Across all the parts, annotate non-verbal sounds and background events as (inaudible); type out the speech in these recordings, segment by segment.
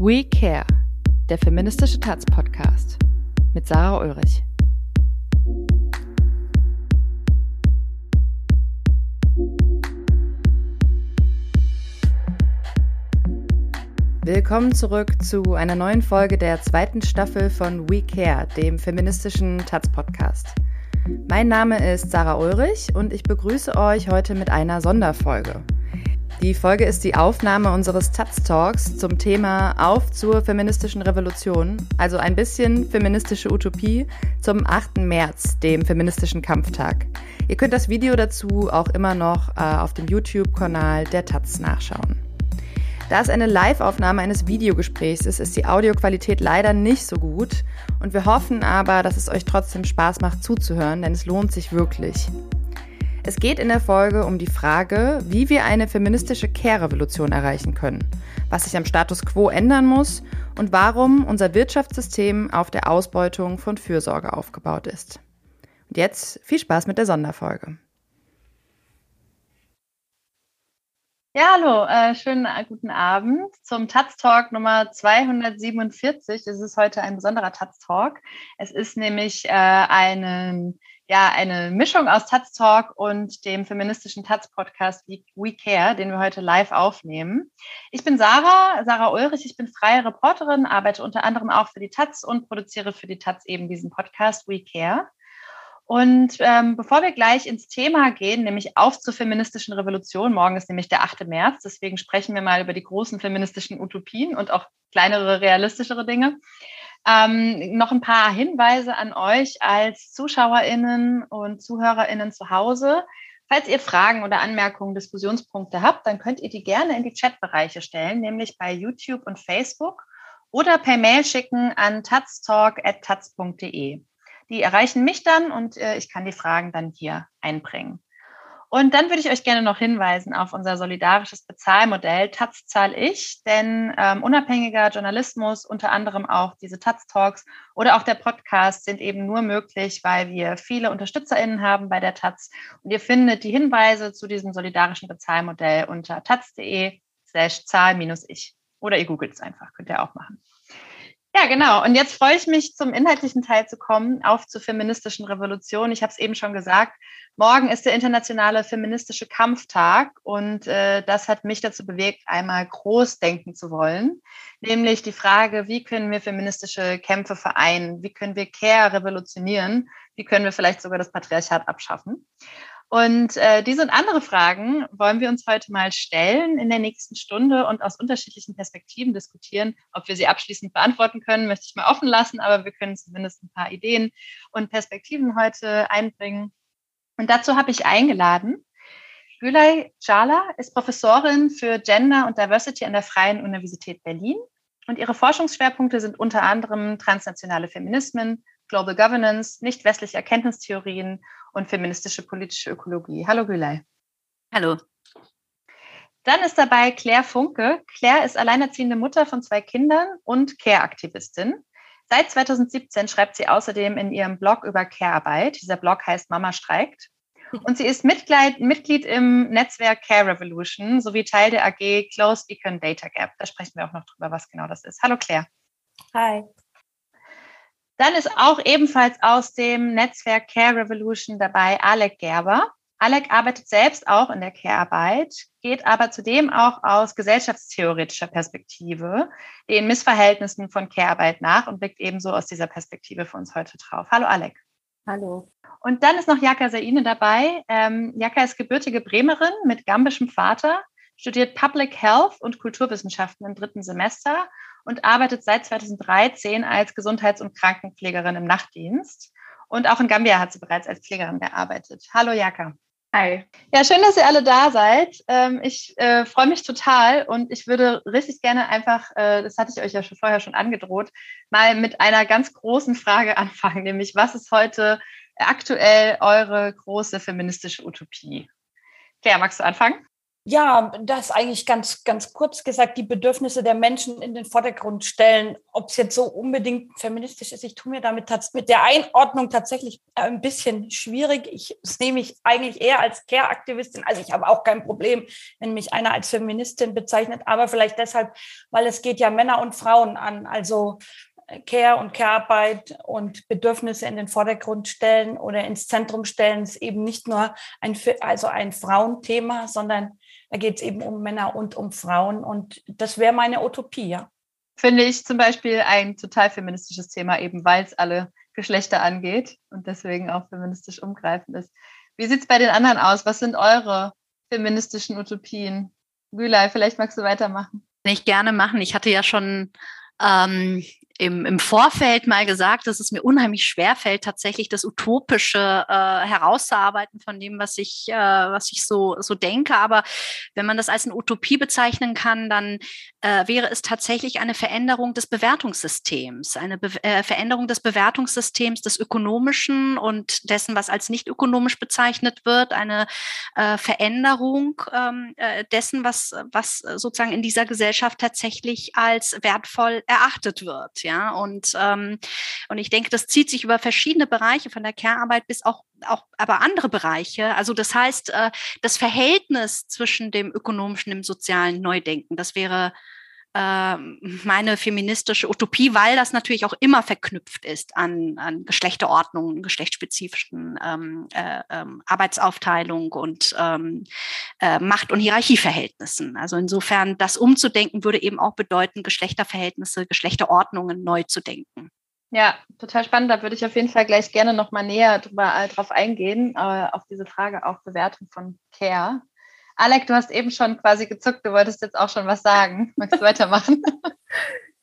We Care, der feministische Taz-Podcast mit Sarah Ulrich. Willkommen zurück zu einer neuen Folge der zweiten Staffel von We Care, dem feministischen Taz-Podcast. Mein Name ist Sarah Ulrich und ich begrüße euch heute mit einer Sonderfolge. Die Folge ist die Aufnahme unseres Taz Talks zum Thema Auf zur feministischen Revolution, also ein bisschen feministische Utopie zum 8. März, dem feministischen Kampftag. Ihr könnt das Video dazu auch immer noch äh, auf dem YouTube-Kanal der Taz nachschauen. Da es eine Live-Aufnahme eines Videogesprächs ist, ist die Audioqualität leider nicht so gut und wir hoffen aber, dass es euch trotzdem Spaß macht zuzuhören, denn es lohnt sich wirklich. Es geht in der Folge um die Frage, wie wir eine feministische Care-Revolution erreichen können, was sich am Status quo ändern muss und warum unser Wirtschaftssystem auf der Ausbeutung von Fürsorge aufgebaut ist. Und jetzt viel Spaß mit der Sonderfolge. Ja, hallo, äh, schönen äh, guten Abend zum Taz Talk Nummer 247. Es ist heute ein besonderer Taz Talk. Es ist nämlich äh, einen ja eine Mischung aus Taz Talk und dem feministischen Taz Podcast We Care, den wir heute live aufnehmen. Ich bin Sarah, Sarah Ulrich, ich bin freie Reporterin, arbeite unter anderem auch für die Taz und produziere für die Taz eben diesen Podcast We Care. Und ähm, bevor wir gleich ins Thema gehen, nämlich auf zur feministischen Revolution, morgen ist nämlich der 8. März, deswegen sprechen wir mal über die großen feministischen Utopien und auch kleinere, realistischere Dinge. Ähm, noch ein paar Hinweise an euch als ZuschauerInnen und ZuhörerInnen zu Hause. Falls ihr Fragen oder Anmerkungen, Diskussionspunkte habt, dann könnt ihr die gerne in die Chatbereiche stellen, nämlich bei YouTube und Facebook oder per Mail schicken an tatztalk.taz.de. Die erreichen mich dann und äh, ich kann die Fragen dann hier einbringen. Und dann würde ich euch gerne noch hinweisen auf unser solidarisches Bezahlmodell Taz zahl ich, denn ähm, unabhängiger Journalismus, unter anderem auch diese Taz Talks oder auch der Podcast sind eben nur möglich, weil wir viele UnterstützerInnen haben bei der Taz. Und ihr findet die Hinweise zu diesem solidarischen Bezahlmodell unter taz.de slash zahl-ich. Oder ihr googelt es einfach, könnt ihr auch machen. Ja, genau. Und jetzt freue ich mich, zum inhaltlichen Teil zu kommen, auf zur feministischen Revolution. Ich habe es eben schon gesagt, morgen ist der internationale feministische Kampftag und äh, das hat mich dazu bewegt, einmal groß denken zu wollen, nämlich die Frage, wie können wir feministische Kämpfe vereinen, wie können wir Care revolutionieren, wie können wir vielleicht sogar das Patriarchat abschaffen. Und äh, diese und andere Fragen wollen wir uns heute mal stellen in der nächsten Stunde und aus unterschiedlichen Perspektiven diskutieren. Ob wir sie abschließend beantworten können, möchte ich mal offen lassen, aber wir können zumindest ein paar Ideen und Perspektiven heute einbringen. Und dazu habe ich eingeladen. Gülay Jala ist Professorin für Gender und Diversity an der Freien Universität Berlin. Und ihre Forschungsschwerpunkte sind unter anderem transnationale Feminismen, Global Governance, nicht westliche Erkenntnistheorien und feministische politische Ökologie. Hallo Gülay. Hallo. Dann ist dabei Claire Funke. Claire ist alleinerziehende Mutter von zwei Kindern und Care-Aktivistin. Seit 2017 schreibt sie außerdem in ihrem Blog über Care-Arbeit. Dieser Blog heißt Mama streikt. (laughs) Und sie ist Mitglied, Mitglied im Netzwerk Care Revolution sowie Teil der AG Closed Beacon Data Gap. Da sprechen wir auch noch drüber, was genau das ist. Hallo Claire. Hi. Dann ist auch ebenfalls aus dem Netzwerk Care Revolution dabei Alec Gerber. Alec arbeitet selbst auch in der Care-Arbeit, geht aber zudem auch aus gesellschaftstheoretischer Perspektive den Missverhältnissen von Care-Arbeit nach und blickt ebenso aus dieser Perspektive für uns heute drauf. Hallo Alec. Hallo. Und dann ist noch Jaka Saine dabei. Ähm, Jaka ist gebürtige Bremerin mit gambischem Vater, studiert Public Health und Kulturwissenschaften im dritten Semester und arbeitet seit 2013 als Gesundheits- und Krankenpflegerin im Nachtdienst. Und auch in Gambia hat sie bereits als Pflegerin gearbeitet. Hallo Jaka. Hi. Ja, schön, dass ihr alle da seid. Ähm, ich äh, freue mich total und ich würde richtig gerne einfach, äh, das hatte ich euch ja schon vorher schon angedroht, mal mit einer ganz großen Frage (laughs) anfangen, nämlich was ist heute aktuell eure große feministische Utopie? Claire, magst du anfangen? Ja, das eigentlich ganz, ganz kurz gesagt, die Bedürfnisse der Menschen in den Vordergrund stellen. Ob es jetzt so unbedingt feministisch ist, ich tue mir damit mit der Einordnung tatsächlich ein bisschen schwierig. Ich sehe mich eigentlich eher als Care-Aktivistin. Also ich habe auch kein Problem, wenn mich einer als Feministin bezeichnet, aber vielleicht deshalb, weil es geht ja Männer und Frauen an. Also Care und Care-Arbeit und Bedürfnisse in den Vordergrund stellen oder ins Zentrum stellen, ist eben nicht nur ein, also ein Frauenthema, sondern da geht es eben um Männer und um Frauen. Und das wäre meine Utopie, ja. Finde ich zum Beispiel ein total feministisches Thema, eben weil es alle Geschlechter angeht und deswegen auch feministisch umgreifend ist. Wie sieht es bei den anderen aus? Was sind eure feministischen Utopien? Gülay, vielleicht magst du weitermachen. Kann ich gerne machen. Ich hatte ja schon ähm, im, im Vorfeld mal gesagt, dass es mir unheimlich schwer fällt, tatsächlich das Utopische äh, herauszuarbeiten von dem, was ich, äh, was ich so, so denke. Aber wenn man das als eine Utopie bezeichnen kann, dann äh, wäre es tatsächlich eine Veränderung des Bewertungssystems, eine Be äh, Veränderung des Bewertungssystems des Ökonomischen und dessen, was als nicht ökonomisch bezeichnet wird, eine äh, Veränderung ähm, äh, dessen, was, was sozusagen in dieser Gesellschaft tatsächlich als wertvoll erachtet wird ja. Und, ähm, und ich denke, das zieht sich über verschiedene Bereiche von der Care-Arbeit bis auch, auch aber andere Bereiche. Also das heißt, äh, das Verhältnis zwischen dem ökonomischen und dem sozialen Neudenken, das wäre ähm, meine feministische Utopie, weil das natürlich auch immer verknüpft ist an, an Geschlechterordnungen, geschlechtsspezifischen ähm, äh, ähm, Arbeitsaufteilung und ähm, äh, Macht- und Hierarchieverhältnissen. Also insofern, das umzudenken würde eben auch bedeuten, Geschlechterverhältnisse, Geschlechterordnungen neu zu denken. Ja, total spannend. Da würde ich auf jeden Fall gleich gerne noch mal näher drüber, äh, drauf eingehen, äh, auf diese Frage auch Bewertung von Care. Alec, du hast eben schon quasi gezuckt, du wolltest jetzt auch schon was sagen. Magst du weitermachen? (laughs)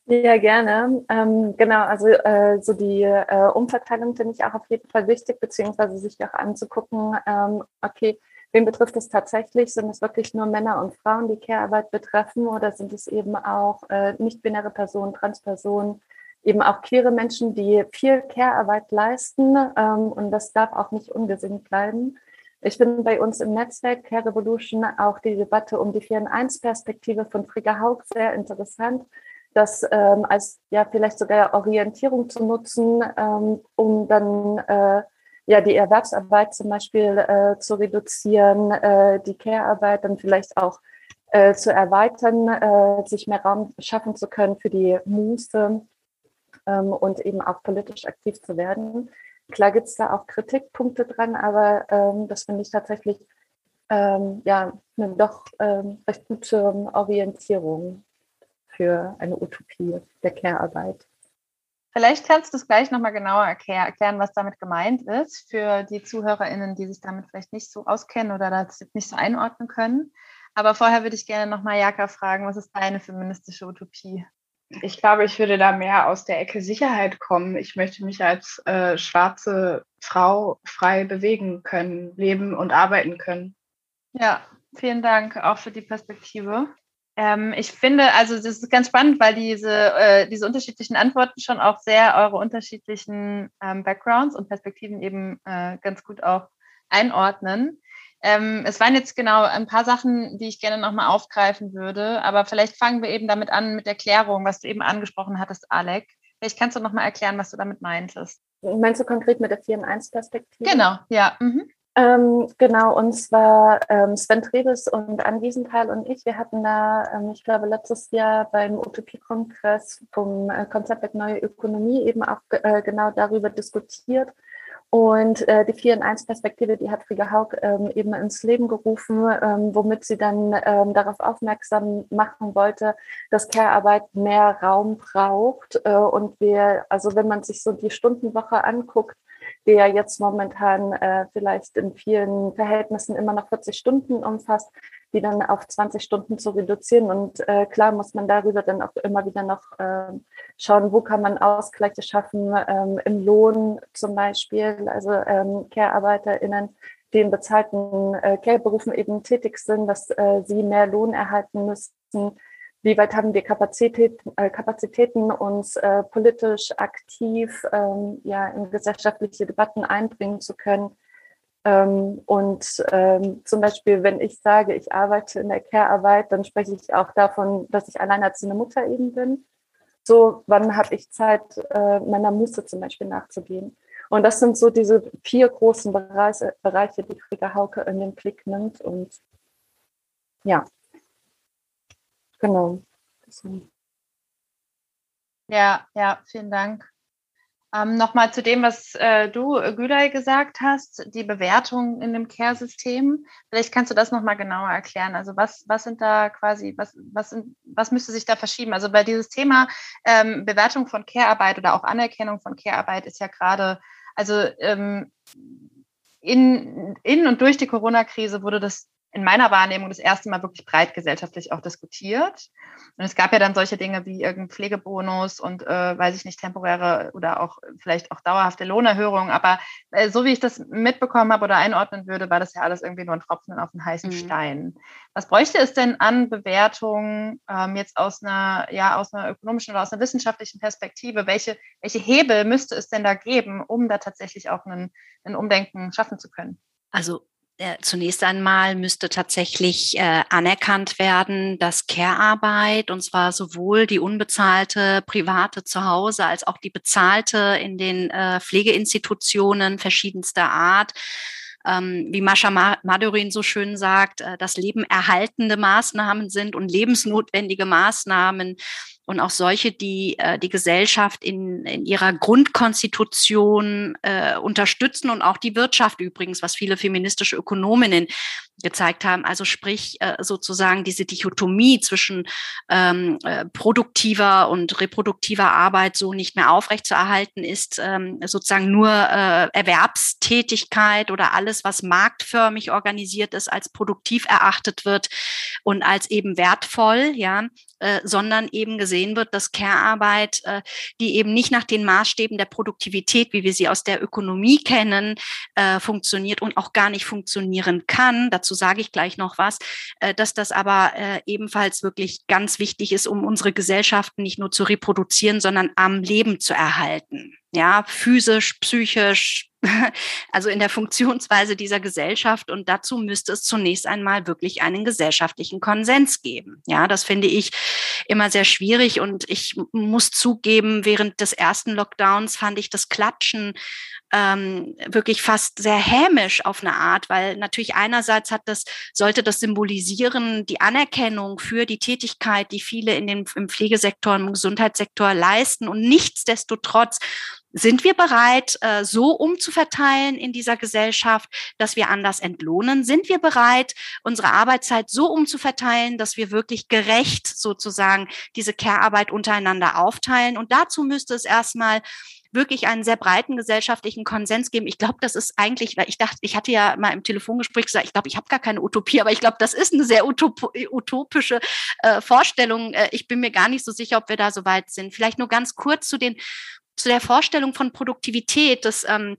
Ja, gerne. Ähm, genau, also äh, so die äh, Umverteilung finde ich auch auf jeden Fall wichtig, beziehungsweise sich auch anzugucken, ähm, okay, wen betrifft es tatsächlich? Sind es wirklich nur Männer und Frauen, die Care-Arbeit betreffen oder sind es eben auch äh, nicht-binäre Personen, Transpersonen, eben auch queere Menschen, die viel Care-Arbeit leisten ähm, und das darf auch nicht ungesehen bleiben. Ich finde bei uns im Netzwerk Care Revolution auch die Debatte um die 4-in-1-Perspektive von Frigga Haug sehr interessant, das ähm, als ja vielleicht sogar Orientierung zu nutzen, ähm, um dann äh, ja die Erwerbsarbeit zum Beispiel äh, zu reduzieren, äh, die Care-Arbeit dann vielleicht auch äh, zu erweitern, äh, sich mehr Raum schaffen zu können für die Muße ähm, und eben auch politisch aktiv zu werden. Klar gibt es da auch Kritikpunkte dran, aber ähm, das finde ich tatsächlich ähm, ja eine doch ähm, recht gute Orientierung für eine Utopie der Care-Arbeit. Vielleicht kannst du es gleich nochmal genauer erklären, was damit gemeint ist, für die ZuhörerInnen, die sich damit vielleicht nicht so auskennen oder das nicht so einordnen können. Aber vorher würde ich gerne nochmal Jaka fragen, was ist deine feministische Utopie? Ich glaube, ich würde da mehr aus der Ecke Sicherheit kommen. Ich möchte mich als äh, schwarze Frau frei bewegen können, leben und arbeiten können. Ja, vielen Dank auch für die Perspektive. Ähm, ich finde, also das ist ganz spannend, weil diese, äh, diese unterschiedlichen Antworten schon auch sehr eure unterschiedlichen ähm, Backgrounds und Perspektiven eben äh, ganz gut auch einordnen. Ähm, es waren jetzt genau ein paar Sachen, die ich gerne nochmal aufgreifen würde, aber vielleicht fangen wir eben damit an mit Erklärung, was du eben angesprochen hattest, Alec. Vielleicht kannst du nochmal erklären, was du damit meintest. Meinst du konkret mit der 4 in 1 Perspektive? Genau, ja. Mhm. Ähm, genau, und zwar ähm, Sven Trebes und Ann Wiesenthal und ich, wir hatten da, ähm, ich glaube, letztes Jahr beim Utopie-Kongress vom äh, Konzept Neue Ökonomie eben auch äh, genau darüber diskutiert und äh, die 4 in 1 Perspektive, die hat Frigga Haug ähm, eben ins Leben gerufen, ähm, womit sie dann ähm, darauf aufmerksam machen wollte, dass Care-Arbeit mehr Raum braucht. Äh, und wir, also wenn man sich so die Stundenwoche anguckt, die ja jetzt momentan äh, vielleicht in vielen Verhältnissen immer noch 40 Stunden umfasst, die dann auf 20 Stunden zu reduzieren. Und äh, klar muss man darüber dann auch immer wieder noch äh, schauen, wo kann man Ausgleiche schaffen, ähm, im Lohn zum Beispiel, also ähm, Care-ArbeiterInnen, die in bezahlten äh, Care-Berufen eben tätig sind, dass äh, sie mehr Lohn erhalten müssen. Wie weit haben wir Kapazität, äh, Kapazitäten, uns äh, politisch aktiv ähm, ja, in gesellschaftliche Debatten einbringen zu können? Ähm, und ähm, zum Beispiel, wenn ich sage, ich arbeite in der Care-Arbeit, dann spreche ich auch davon, dass ich alleinerziehende Mutter eben bin. So, wann habe ich Zeit, äh, meiner Muße zum Beispiel nachzugehen? Und das sind so diese vier großen Bereiche, Bereiche die Frida Hauke in den Blick nimmt. Und ja, genau. Ja, ja, vielen Dank. Ähm, Nochmal zu dem, was äh, du, äh, Gülay, gesagt hast, die Bewertung in dem Care-System. Vielleicht kannst du das nochmal genauer erklären. Also was, was sind da quasi, was, was, sind, was müsste sich da verschieben? Also bei dieses Thema ähm, Bewertung von Care-Arbeit oder auch Anerkennung von Care-Arbeit ist ja gerade, also ähm, in, in und durch die Corona-Krise wurde das in meiner Wahrnehmung das erste Mal wirklich breit gesellschaftlich auch diskutiert. Und es gab ja dann solche Dinge wie irgendein Pflegebonus und, äh, weiß ich nicht, temporäre oder auch vielleicht auch dauerhafte Lohnerhöhungen. Aber äh, so wie ich das mitbekommen habe oder einordnen würde, war das ja alles irgendwie nur ein Tropfen auf einen heißen mhm. Stein. Was bräuchte es denn an Bewertungen ähm, jetzt aus einer, ja, aus einer ökonomischen oder aus einer wissenschaftlichen Perspektive? Welche, welche Hebel müsste es denn da geben, um da tatsächlich auch einen, einen Umdenken schaffen zu können? Also zunächst einmal müsste tatsächlich äh, anerkannt werden, dass Care-Arbeit, und zwar sowohl die unbezahlte private zu Hause als auch die bezahlte in den äh, Pflegeinstitutionen verschiedenster Art, ähm, wie Mascha Madurin so schön sagt, äh, das Leben erhaltende Maßnahmen sind und lebensnotwendige Maßnahmen und auch solche, die äh, die Gesellschaft in, in ihrer Grundkonstitution äh, unterstützen und auch die Wirtschaft übrigens, was viele feministische Ökonominnen gezeigt haben. Also sprich äh, sozusagen diese Dichotomie zwischen ähm, äh, produktiver und reproduktiver Arbeit so nicht mehr aufrechtzuerhalten ist, ähm, sozusagen nur äh, Erwerbstätigkeit oder alles, was marktförmig organisiert ist, als produktiv erachtet wird und als eben wertvoll, ja, äh, sondern eben gesehen wird, dass Care-Arbeit, äh, die eben nicht nach den Maßstäben der Produktivität, wie wir sie aus der Ökonomie kennen, äh, funktioniert und auch gar nicht funktionieren kann. Dazu sage ich gleich noch was, dass das aber ebenfalls wirklich ganz wichtig ist, um unsere Gesellschaften nicht nur zu reproduzieren, sondern am Leben zu erhalten. Ja, physisch, psychisch, (laughs) also in der Funktionsweise dieser Gesellschaft. Und dazu müsste es zunächst einmal wirklich einen gesellschaftlichen Konsens geben. Ja, das finde ich immer sehr schwierig. Und ich muss zugeben, während des ersten Lockdowns fand ich das Klatschen ähm, wirklich fast sehr hämisch auf eine Art, weil natürlich einerseits hat das, sollte das symbolisieren, die Anerkennung für die Tätigkeit, die viele in den, im Pflegesektor, im Gesundheitssektor leisten und nichtsdestotrotz sind wir bereit, äh, so umzuverteilen in dieser Gesellschaft, dass wir anders entlohnen? Sind wir bereit, unsere Arbeitszeit so umzuverteilen, dass wir wirklich gerecht sozusagen diese Care-Arbeit untereinander aufteilen? Und dazu müsste es erstmal wirklich einen sehr breiten gesellschaftlichen Konsens geben. Ich glaube, das ist eigentlich, weil ich dachte, ich hatte ja mal im Telefongespräch gesagt, ich glaube, ich habe gar keine Utopie, aber ich glaube, das ist eine sehr utop utopische äh, Vorstellung. Äh, ich bin mir gar nicht so sicher, ob wir da so weit sind. Vielleicht nur ganz kurz zu den zu der Vorstellung von Produktivität, das ähm,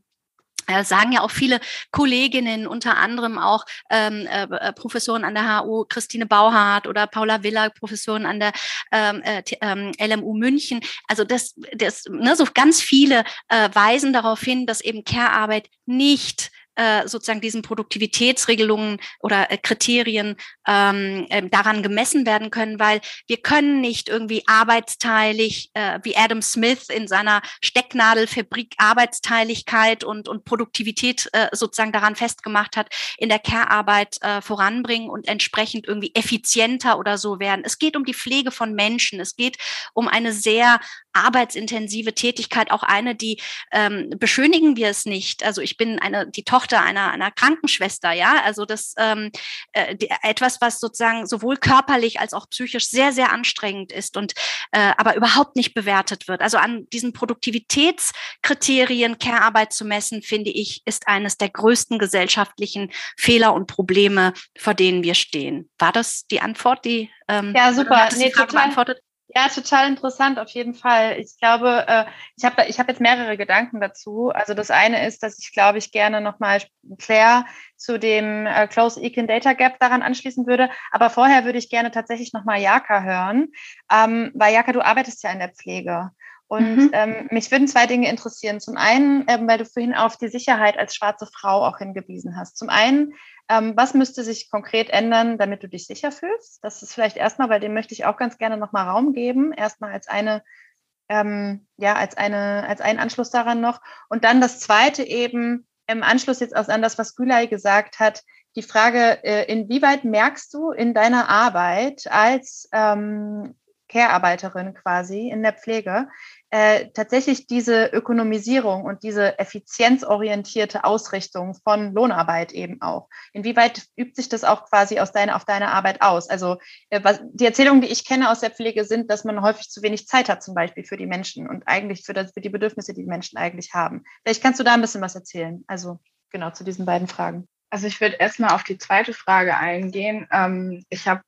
äh, sagen ja auch viele Kolleginnen, unter anderem auch ähm, äh, Professoren an der HU, Christine Bauhardt oder Paula Willer, Professoren an der ähm, äh, ähm, LMU München. Also das, das ne, so ganz viele äh, weisen darauf hin, dass eben Care-Arbeit nicht äh, sozusagen diesen Produktivitätsregelungen oder äh, Kriterien ähm, äh, daran gemessen werden können, weil wir können nicht irgendwie arbeitsteilig, äh, wie Adam Smith in seiner Stecknadelfabrik Arbeitsteiligkeit und, und Produktivität äh, sozusagen daran festgemacht hat, in der Care-Arbeit äh, voranbringen und entsprechend irgendwie effizienter oder so werden. Es geht um die Pflege von Menschen. Es geht um eine sehr arbeitsintensive Tätigkeit, auch eine, die ähm, beschönigen wir es nicht. Also ich bin eine, die Tochter einer, einer Krankenschwester, ja, also das ähm, äh, die, etwas, was sozusagen sowohl körperlich als auch psychisch sehr, sehr anstrengend ist und äh, aber überhaupt nicht bewertet wird. Also an diesen Produktivitätskriterien Care-Arbeit zu messen, finde ich, ist eines der größten gesellschaftlichen Fehler und Probleme, vor denen wir stehen. War das die Antwort, die ähm, ja super, nee, total, beantwortet? Ja, total interessant, auf jeden Fall. Ich glaube, äh, ich habe ich hab jetzt mehrere Gedanken dazu. Also das eine ist, dass ich, glaube ich, gerne nochmal Claire zu dem äh, Close Econ Data Gap daran anschließen würde. Aber vorher würde ich gerne tatsächlich nochmal Jaka hören. Ähm, weil Jaka, du arbeitest ja in der Pflege. Und mhm. ähm, mich würden zwei Dinge interessieren. Zum einen, ähm, weil du vorhin auf die Sicherheit als schwarze Frau auch hingewiesen hast. Zum einen, ähm, was müsste sich konkret ändern, damit du dich sicher fühlst? Das ist vielleicht erstmal, weil dem möchte ich auch ganz gerne nochmal Raum geben. Erstmal als eine, ähm, ja, als eine, als einen Anschluss daran noch. Und dann das zweite eben im Anschluss jetzt an das, was Gülay gesagt hat, die Frage, äh, inwieweit merkst du in deiner Arbeit als ähm, Care-Arbeiterin quasi in der Pflege, äh, tatsächlich diese Ökonomisierung und diese effizienzorientierte Ausrichtung von Lohnarbeit eben auch. Inwieweit übt sich das auch quasi aus deiner, auf deine Arbeit aus? Also äh, was, die Erzählungen, die ich kenne aus der Pflege, sind, dass man häufig zu wenig Zeit hat, zum Beispiel für die Menschen und eigentlich für, das, für die Bedürfnisse, die die Menschen eigentlich haben. Vielleicht kannst du da ein bisschen was erzählen. Also genau zu diesen beiden Fragen. Also ich würde erstmal auf die zweite Frage eingehen. Ähm, ich habe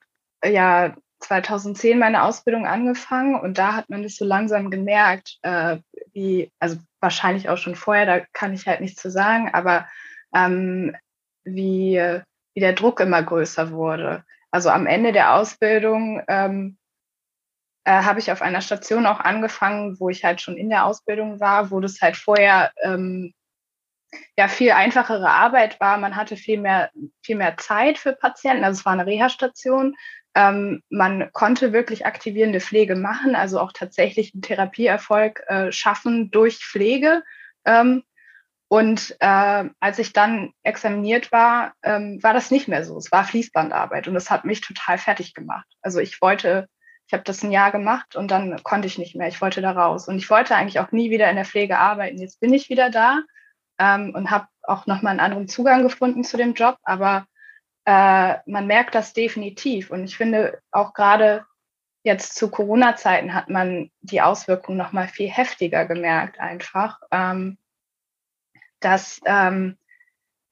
ja 2010 meine Ausbildung angefangen und da hat man das so langsam gemerkt, äh, wie, also wahrscheinlich auch schon vorher, da kann ich halt nichts zu sagen, aber ähm, wie, wie der Druck immer größer wurde. Also am Ende der Ausbildung ähm, äh, habe ich auf einer Station auch angefangen, wo ich halt schon in der Ausbildung war, wo das halt vorher ähm, ja viel einfachere Arbeit war. Man hatte viel mehr, viel mehr Zeit für Patienten. Also es war eine Reha-Station. Ähm, man konnte wirklich aktivierende Pflege machen, also auch tatsächlich einen Therapieerfolg äh, schaffen durch Pflege. Ähm, und äh, als ich dann examiniert war, ähm, war das nicht mehr so. Es war Fließbandarbeit und das hat mich total fertig gemacht. Also ich wollte, ich habe das ein Jahr gemacht und dann konnte ich nicht mehr. Ich wollte da raus und ich wollte eigentlich auch nie wieder in der Pflege arbeiten. Jetzt bin ich wieder da ähm, und habe auch nochmal einen anderen Zugang gefunden zu dem Job, aber äh, man merkt das definitiv. Und ich finde auch gerade jetzt zu Corona-Zeiten hat man die Auswirkungen noch mal viel heftiger gemerkt einfach, ähm, dass ähm,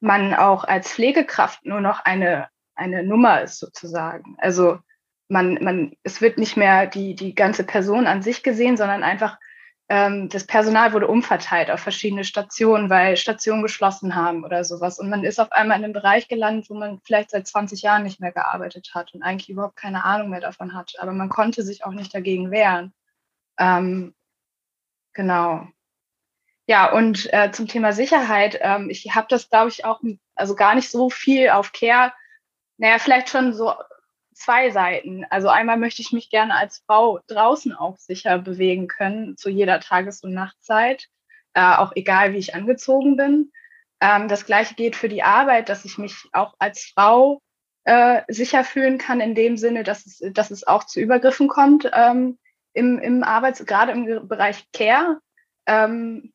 man auch als Pflegekraft nur noch eine, eine Nummer ist sozusagen. Also man, man, es wird nicht mehr die, die ganze Person an sich gesehen, sondern einfach das Personal wurde umverteilt auf verschiedene Stationen, weil Stationen geschlossen haben oder sowas. Und man ist auf einmal in einem Bereich gelandet, wo man vielleicht seit 20 Jahren nicht mehr gearbeitet hat und eigentlich überhaupt keine Ahnung mehr davon hat. Aber man konnte sich auch nicht dagegen wehren. Ähm, genau. Ja, und äh, zum Thema Sicherheit, ähm, ich habe das, glaube ich, auch also gar nicht so viel auf Care, naja, vielleicht schon so zwei Seiten. Also einmal möchte ich mich gerne als Frau draußen auch sicher bewegen können, zu jeder Tages- und Nachtzeit, äh, auch egal wie ich angezogen bin. Ähm, das gleiche geht für die Arbeit, dass ich mich auch als Frau äh, sicher fühlen kann, in dem Sinne, dass es, dass es auch zu Übergriffen kommt ähm, im, im Arbeits-, gerade im Bereich Care. Ähm,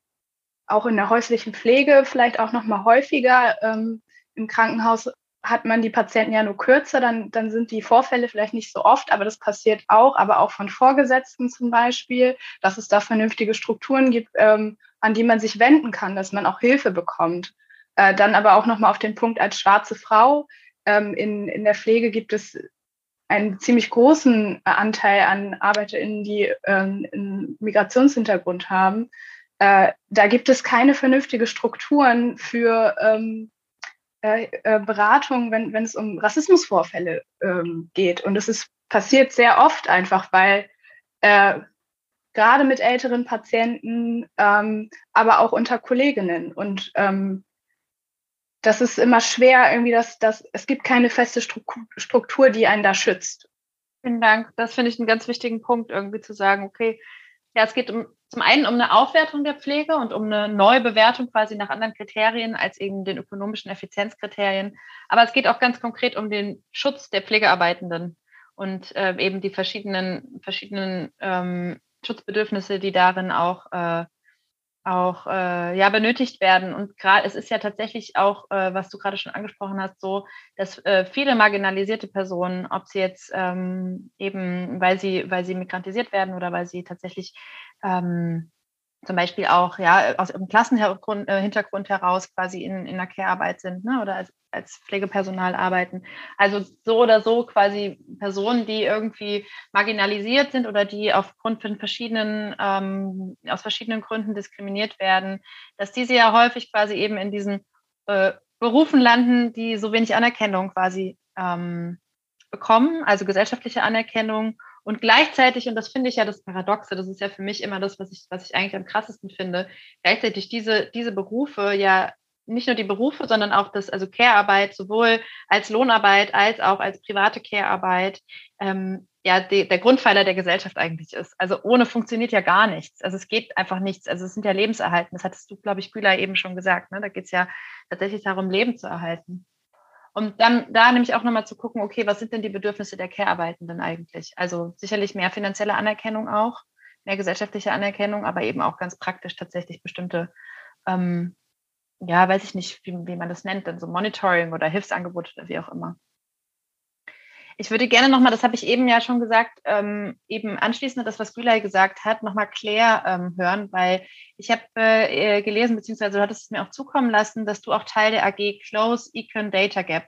auch in der häuslichen Pflege vielleicht auch noch mal häufiger. Ähm, Im Krankenhaus hat man die Patienten ja nur kürzer, dann, dann sind die Vorfälle vielleicht nicht so oft, aber das passiert auch, aber auch von Vorgesetzten zum Beispiel, dass es da vernünftige Strukturen gibt, ähm, an die man sich wenden kann, dass man auch Hilfe bekommt. Äh, dann aber auch nochmal auf den Punkt als schwarze Frau. Ähm, in, in der Pflege gibt es einen ziemlich großen Anteil an ArbeiterInnen, die ähm, einen Migrationshintergrund haben. Äh, da gibt es keine vernünftige Strukturen für ähm, äh, äh, Beratung, wenn, wenn es um Rassismusvorfälle ähm, geht. Und es ist passiert sehr oft einfach, weil äh, gerade mit älteren Patienten, ähm, aber auch unter Kolleginnen. Und ähm, das ist immer schwer, irgendwie, dass, dass es gibt keine feste Struktur, die einen da schützt. Vielen Dank. Das finde ich einen ganz wichtigen Punkt, irgendwie zu sagen, okay, ja, es geht um, zum einen um eine Aufwertung der Pflege und um eine Neubewertung quasi nach anderen Kriterien als eben den ökonomischen Effizienzkriterien. Aber es geht auch ganz konkret um den Schutz der Pflegearbeitenden und äh, eben die verschiedenen, verschiedenen ähm, Schutzbedürfnisse, die darin auch äh, auch äh, ja benötigt werden. Und gerade es ist ja tatsächlich auch, äh, was du gerade schon angesprochen hast, so, dass äh, viele marginalisierte Personen, ob sie jetzt ähm, eben, weil sie, weil sie migrantisiert werden oder weil sie tatsächlich ähm, zum Beispiel auch ja aus ihrem Klassenhintergrund äh, heraus quasi in, in der Care-Arbeit sind ne, oder als, als Pflegepersonal arbeiten. Also so oder so quasi Personen, die irgendwie marginalisiert sind oder die aufgrund von verschiedenen, ähm, aus verschiedenen Gründen diskriminiert werden, dass diese ja häufig quasi eben in diesen äh, Berufen landen, die so wenig Anerkennung quasi ähm, bekommen, also gesellschaftliche Anerkennung Und gleichzeitig, und das finde ich ja das Paradoxe, das ist ja für mich immer das, was ich, was ich eigentlich am krassesten finde, gleichzeitig diese, diese Berufe ja nicht nur die Berufe, sondern auch das, also Care-Arbeit, sowohl als Lohnarbeit als auch als private Care-Arbeit, ähm, ja, die, der Grundpfeiler der Gesellschaft eigentlich ist. Also ohne funktioniert ja gar nichts. Also es geht einfach nichts. Also es sind ja Lebenserhalten. Das hattest du, glaube ich, Güler eben schon gesagt. Ne? Da geht es ja tatsächlich darum, Leben zu erhalten. Und dann da nämlich auch nochmal zu gucken, okay, was sind denn die Bedürfnisse der Care-Arbeitenden eigentlich? Also sicherlich mehr finanzielle Anerkennung auch, mehr gesellschaftliche Anerkennung, aber eben auch ganz praktisch tatsächlich bestimmte, ähm, ja, weiß ich nicht, wie, wie man das nennt, dann so Monitoring oder Hilfsangebote oder wie auch immer. Ich würde gerne nochmal, das habe ich eben ja schon gesagt, ähm, eben anschließend an das, was Gülay gesagt hat, nochmal Claire ähm, hören, weil ich habe äh, gelesen, beziehungsweise du hattest es mir auch zukommen lassen, dass du auch Teil der AG Close Econ Data Gap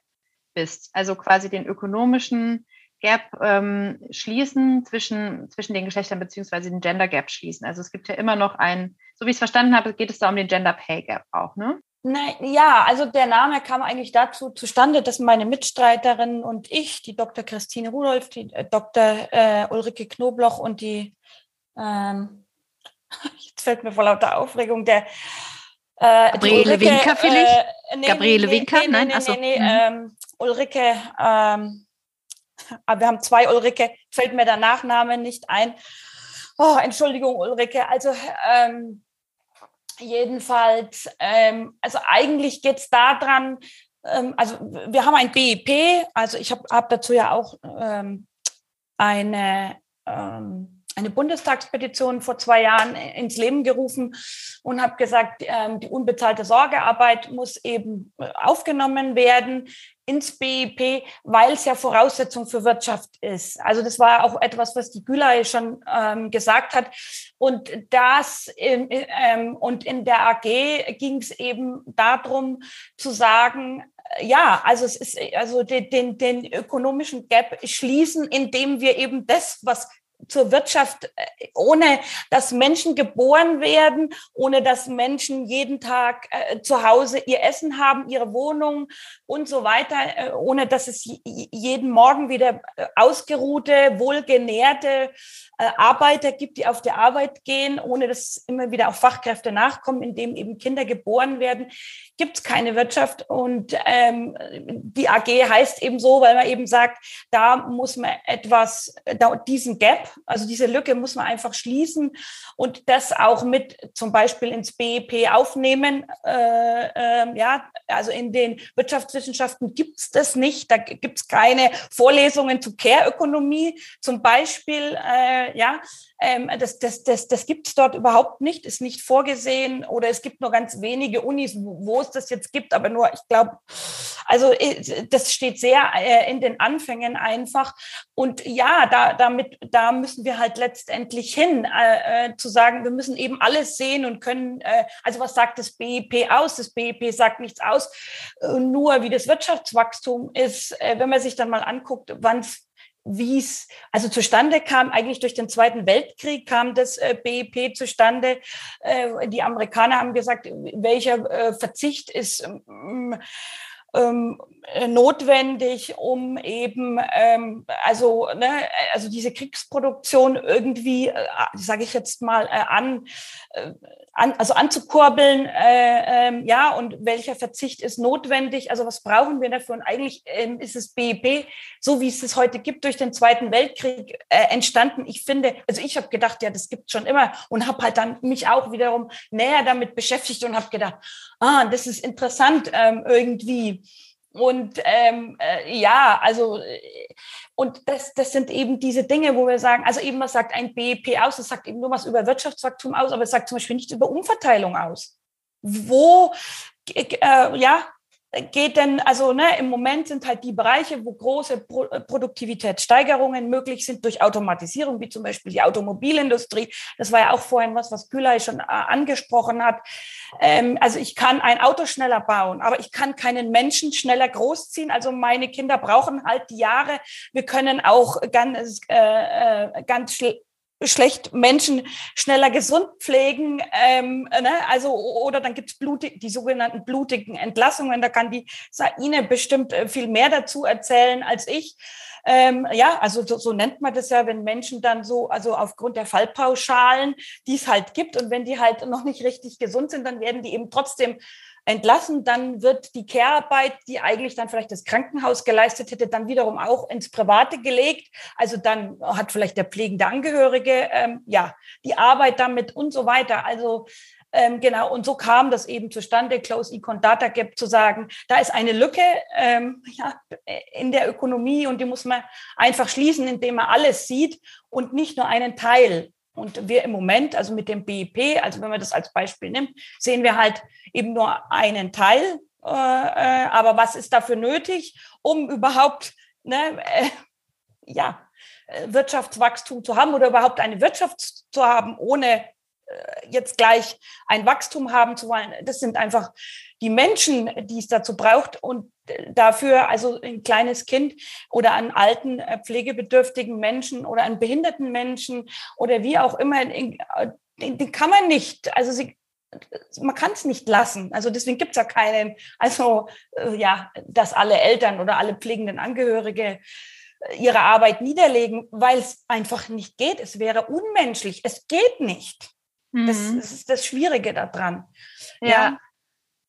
bist, also quasi den ökonomischen Gap ähm, schließen zwischen, zwischen den Geschlechtern beziehungsweise den Gender Gap schließen. Also es gibt ja immer noch ein, so wie ich es verstanden habe, geht es da um den Gender Pay Gap auch, ne? Nein, ja, also der Name kam eigentlich dazu zustande, dass meine Mitstreiterin und ich, die Dr. Christine Rudolph, die äh, Dr. Äh, Ulrike Knobloch und die, ähm, (laughs) jetzt fällt mir vor lauter Aufregung, der äh, Gabriele Ulrike, Winker vielleicht? Äh, nee, Gabriele nee, Winker? Nee, Nein, nee, also, nee, mhm. ähm, Ulrike, ähm, aber wir haben zwei Ulrike, fällt mir der Nachname nicht ein. Oh, Entschuldigung, Ulrike. Also ähm, Jedenfalls, ähm, also eigentlich geht es daran, ähm, also wir haben ein BIP, also ich habe hab dazu ja auch ähm, eine, ähm, eine Bundestagspetition vor zwei Jahren ins Leben gerufen und habe gesagt, ähm, die unbezahlte Sorgearbeit muss eben aufgenommen werden ins BIP, weil es ja Voraussetzung für Wirtschaft ist. Also das war auch etwas, was die Gülay schon ähm, gesagt hat. Und das in, ähm, und in der AG ging es eben darum zu sagen, äh, ja, also es ist also den, den, den ökonomischen Gap schließen, indem wir eben das, was zur Wirtschaft, äh, ohne dass Menschen geboren werden, ohne dass Menschen jeden Tag äh, zu Hause ihr Essen haben, ihre Wohnung und so weiter, äh, ohne dass es jeden Morgen wieder äh, ausgeruhte, wohlgenährte äh, Arbeiter gibt, die auf der Arbeit gehen, ohne dass immer wieder auch Fachkräfte nachkommen, indem eben Kinder geboren werden, gibt es keine Wirtschaft. Und ähm, die AG heißt eben so, weil man eben sagt, da muss man etwas, da, diesen Gap, also diese Lücke muss man einfach schließen und das auch mit zum Beispiel ins BIP aufnehmen. Äh, äh, ja, also in den Wirtschaftswissenschaften gibt es das nicht. Da gibt es keine Vorlesungen zu Care-Ökonomie zum Beispiel. Äh, ja, ähm, das, das, das, das gibt es dort überhaupt nicht, ist nicht vorgesehen oder es gibt nur ganz wenige Unis, wo, wo es das jetzt gibt, aber nur, ich glaube, also äh, das steht sehr äh, in den Anfängen einfach. Und ja, da, damit, da müssen wir halt letztendlich hin, äh, äh, zu sagen, wir müssen eben alles sehen und können, äh, also was sagt das BIP aus? Das BIP sagt nichts aus, äh, nur wie das Wirtschaftswachstum ist, äh, wenn man sich dann mal anguckt, wann es wie es also zustande kam, eigentlich durch den Zweiten Weltkrieg kam das äh, BIP zustande. Äh, die Amerikaner haben gesagt, welcher äh, Verzicht ist ähm, ähm, notwendig, um eben ähm, also ne, also diese Kriegsproduktion irgendwie, äh, sage ich jetzt mal, äh, an, äh, an also anzukurbeln, äh, ähm, ja und welcher Verzicht ist notwendig? Also was brauchen wir dafür? Und eigentlich ähm, ist das BIP so wie es es heute gibt durch den Zweiten Weltkrieg äh, entstanden. Ich finde, also ich habe gedacht, ja, das gibt schon immer und habe halt dann mich auch wiederum näher damit beschäftigt und habe gedacht, ah, das ist interessant ähm, irgendwie. Und ähm, äh, ja, also äh, und das, das sind eben diese Dinge, wo wir sagen, also eben was sagt ein BIP aus, das sagt eben nur was über Wirtschaftswachstum aus, aber es sagt zum Beispiel nichts über Umverteilung aus. Wo äh, ja, geht denn, also ne, im Moment sind halt die Bereiche, wo große Pro äh, Produktivitätssteigerungen möglich sind durch Automatisierung, wie zum Beispiel die Automobilindustrie. Das war ja auch vorhin was, was Gülay schon äh, angesprochen hat. Ähm, also ich kann ein Auto schneller bauen, aber ich kann keinen Menschen schneller großziehen. Also meine Kinder brauchen halt die Jahre. Wir können auch ganz, äh, äh ganz schlecht Menschen schneller gesund pflegen. Ähm, ne? Also, oder dann gibt's blutig, die sogenannten blutigen Entlassungen. Da kann die Saine bestimmt äh, viel mehr dazu erzählen als ich. Ähm, ja, also so, so, nennt man das ja, wenn Menschen dann so, also aufgrund der Fallpauschalen, die es halt gibt und wenn die halt noch nicht richtig gesund sind, dann werden die eben trotzdem entlassen, dann wird die Care-Arbeit, die eigentlich dann vielleicht das Krankenhaus geleistet hätte, dann wiederum auch ins Private gelegt. Also dann hat vielleicht der pflegende Angehörige ähm, ja die Arbeit damit und so weiter. Also ähm, genau, und so kam das eben zustande, Close Econ Data Gap zu sagen, da ist eine Lücke ähm, (laughs) ja, in der Ökonomie und die muss man einfach schließen, indem man alles sieht und nicht nur einen Teil. Und wir im Moment, also mit dem BIP, also wenn man das als Beispiel nimmt, sehen wir halt eben nur einen Teil. Äh, äh, aber was ist dafür nötig, um überhaupt ne, äh, ja, äh, Wirtschaftswachstum zu haben oder überhaupt eine Wirtschaft zu haben, ohne jetzt gleich ein Wachstum haben zu wollen. Das sind einfach die Menschen, die es dazu braucht und äh, dafür also ein kleines Kind oder an alten äh, pflegebedürftigen Menschen oder an behinderten Menschen oder wie auch immer, den kann man nicht, also sie, man kann es nicht lassen. Also deswegen gibt es ja keinen, also ja, dass alle Eltern oder alle pflegenden Angehörige ihre Arbeit niederlegen, weil es einfach nicht geht. Es wäre unmenschlich. Es geht nicht. Mhm. Das, das, ist das Schwierige daran. Ja. ja.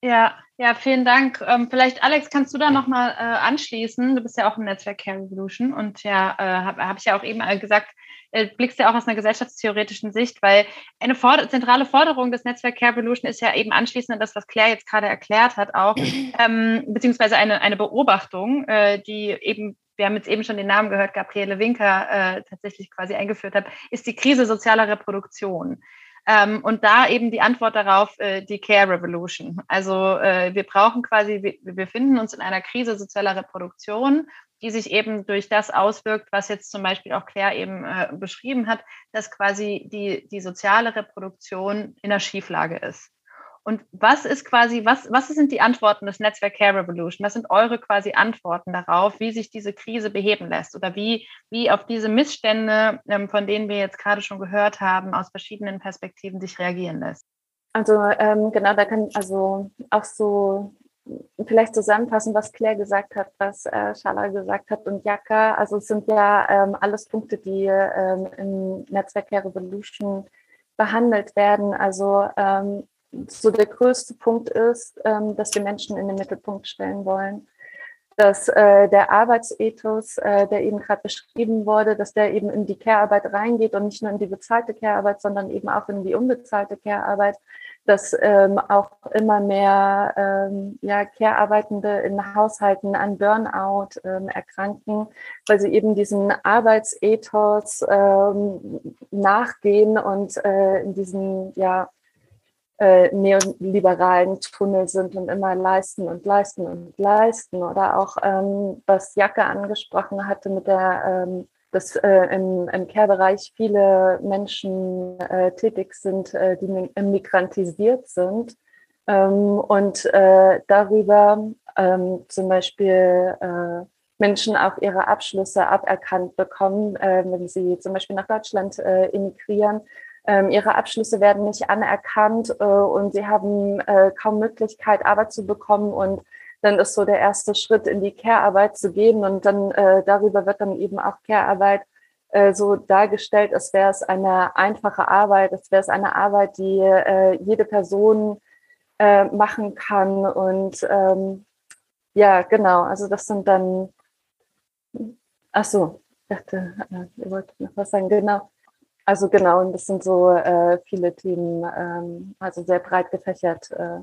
Ja, ja, vielen Dank. Ähm, vielleicht, Alex, kannst du da nochmal äh, anschließen? Du bist ja auch im Netzwerk Care Revolution und ja, äh, habe hab ich ja auch eben gesagt, äh, blickst ja auch aus einer gesellschaftstheoretischen Sicht, weil eine for zentrale Forderung des Netzwerk Care Revolution ist ja eben anschließend an das, was Claire jetzt gerade erklärt hat, auch, (clears throat) ähm, beziehungsweise eine, eine Beobachtung, äh, die eben wir haben jetzt eben schon den Namen gehört, Gabriele Winker äh, tatsächlich quasi eingeführt hat, ist die Krise sozialer Reproduktion. Ähm, und da eben die Antwort darauf, äh, die Care Revolution. Also äh, wir brauchen quasi, wir, wir befinden uns in einer Krise sozialer Reproduktion, die sich eben durch das auswirkt, was jetzt zum Beispiel auch Claire eben äh, beschrieben hat, dass quasi die, die soziale Reproduktion in der Schieflage ist. Und was ist quasi, was, was sind die Antworten des Netzwerk Care Revolution? Was sind eure quasi Antworten darauf, wie sich diese Krise beheben lässt oder wie, wie auf diese Missstände, ähm, von denen wir jetzt gerade schon gehört haben, aus verschiedenen Perspektiven sich reagieren lässt? Also ähm, genau, da kann also auch so vielleicht zusammenfassen, was Claire gesagt hat, was äh, Schala gesagt hat und Jaka. Also es sind ja ähm, alles Punkte, die ähm, im Netzwerk Care Revolution behandelt werden. Also ähm, so der größte Punkt ist, ähm, dass wir Menschen in den Mittelpunkt stellen wollen. Dass äh, der Arbeitsethos, äh, der eben gerade beschrieben wurde, dass der eben in die Care-Arbeit reingeht und nicht nur in die bezahlte Care-Arbeit, sondern eben auch in die unbezahlte Care-Arbeit, dass ähm, auch immer mehr ähm, ja, Care-Arbeitende in Haushalten an Burnout ähm, erkranken, weil sie eben diesen Arbeitsethos ähm, nachgehen und äh, in diesen ja, äh, neoliberalen Tunnel sind und immer leisten und leisten und leisten. Oder auch, ähm, was Jacke angesprochen hatte mit der, ähm, dass äh, im, im Care-Bereich viele Menschen äh, tätig sind, äh, die migrantisiert sind. Ähm, und äh, darüber ähm, zum Beispiel äh, Menschen auch ihre Abschlüsse aberkannt bekommen, wenn sie zum Beispiel nach Deutschland emigrieren, ähm, ihre Abschlüsse werden nicht anerkannt äh, und sie haben äh, kaum Möglichkeit, Arbeit zu bekommen. Und dann ist so der erste Schritt, in die Care-Arbeit zu gehen. Und dann äh, darüber wird dann eben auch Care-Arbeit äh, so dargestellt, als wäre es eine einfache Arbeit, als wäre es eine Arbeit, die äh, jede Person äh, machen kann. Und ähm, ja, genau, also das sind dann, ach so, ich dachte, ihr wollt noch was sagen, genau. Also genau, und das sind so äh, viele Themen, ähm, also sehr breit gefächert, äh,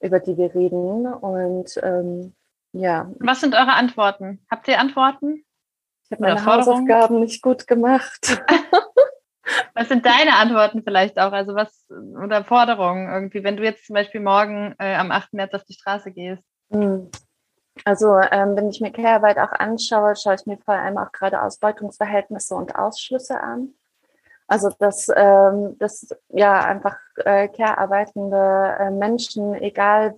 über die wir reden. Und ähm, ja. Was sind eure Antworten? Habt ihr Antworten? Ich habe meine Hausaufgaben nicht gut gemacht. (laughs) was sind deine Antworten vielleicht auch? Also was oder Forderungen irgendwie, wenn du jetzt zum Beispiel morgen äh, am 8. März auf die Straße gehst? Hm. Also ähm, wenn ich mir Care-Arbeit auch anschaue, schaue ich mir vor allem auch gerade Ausbeutungsverhältnisse und Ausschlüsse an. Also dass, ähm, dass ja einfach äh, care-arbeitende äh, Menschen, egal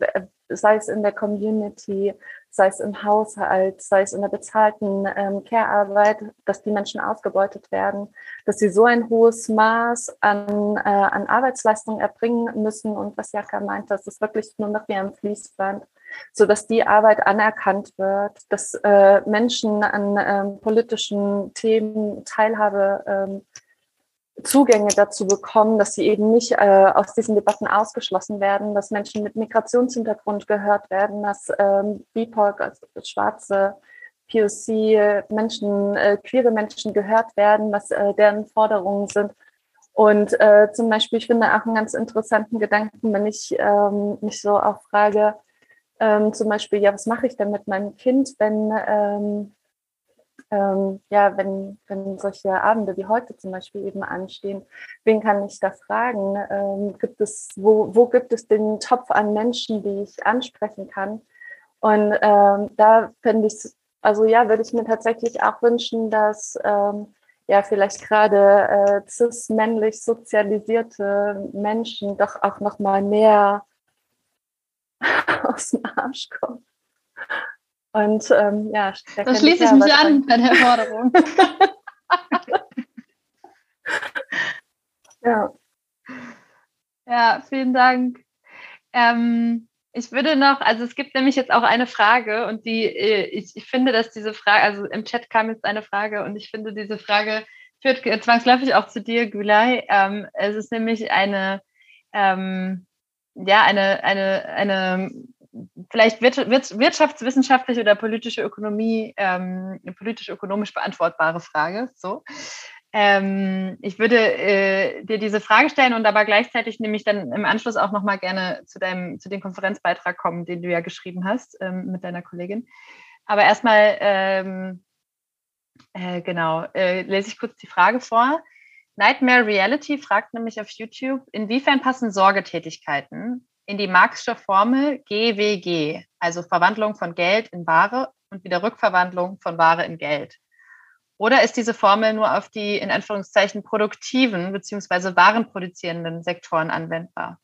sei es in der Community, sei es im Haushalt, sei es in der bezahlten ähm, Care-Arbeit, dass die Menschen ausgebeutet werden, dass sie so ein hohes Maß an, äh, an Arbeitsleistung erbringen müssen. Und was Jaka meint, das ist wirklich nur noch wie ein Fließband, so dass die Arbeit anerkannt wird, dass äh, Menschen an ähm, politischen Themen Teilhabe ähm, Zugänge dazu bekommen, dass sie eben nicht äh, aus diesen Debatten ausgeschlossen werden, dass Menschen mit Migrationshintergrund gehört werden, dass ähm, BIPOC, also schwarze POC, Menschen, äh, queere Menschen gehört werden, was äh, deren Forderungen sind. Und äh, zum Beispiel, ich finde auch einen ganz interessanten Gedanken, wenn ich ähm, mich so auch frage, ähm, zum Beispiel, ja, was mache ich denn mit meinem Kind, wenn ähm, ähm, ja, wenn, wenn solche Abende wie heute zum Beispiel eben anstehen, wen kann ich da fragen? Ähm, gibt es, wo, wo gibt es den Topf an Menschen, die ich ansprechen kann? Und ähm, da finde ich, also ja, würde ich mir tatsächlich auch wünschen, dass ähm, ja vielleicht gerade äh, cis-männlich sozialisierte Menschen doch auch noch mal mehr (laughs) aus dem Arsch kommen. Und ähm, ja, da schließe ich mich an bei der Forderung. (laughs) ja. Ja, vielen Dank. Ähm, ich würde noch, also es gibt nämlich jetzt auch eine Frage und die, äh, ich, ich finde, dass diese Frage, also im Chat kam jetzt eine Frage und ich finde, diese Frage führt zwangsläufig auch zu dir, Gülay. Ähm, es ist nämlich eine, ähm, ja, eine, eine, eine vielleicht wirtschaftswissenschaftliche oder politische Ökonomie, ähm, politisch-ökonomisch beantwortbare Frage. So. Ähm, ich würde äh, dir diese Frage stellen und aber gleichzeitig nämlich dann im Anschluss auch nochmal gerne zu deinem, zu dem Konferenzbeitrag kommen, den du ja geschrieben hast ähm, mit deiner Kollegin. Aber erstmal, ähm, äh, genau, äh, lese ich kurz die Frage vor. Nightmare Reality fragt nämlich auf YouTube, inwiefern passen Sorgetätigkeiten in die Marxische Formel GWG, also Verwandlung von Geld in Ware und wieder Rückverwandlung von Ware in Geld? Oder ist diese Formel nur auf die in Anführungszeichen produktiven bzw. warenproduzierenden Sektoren anwendbar?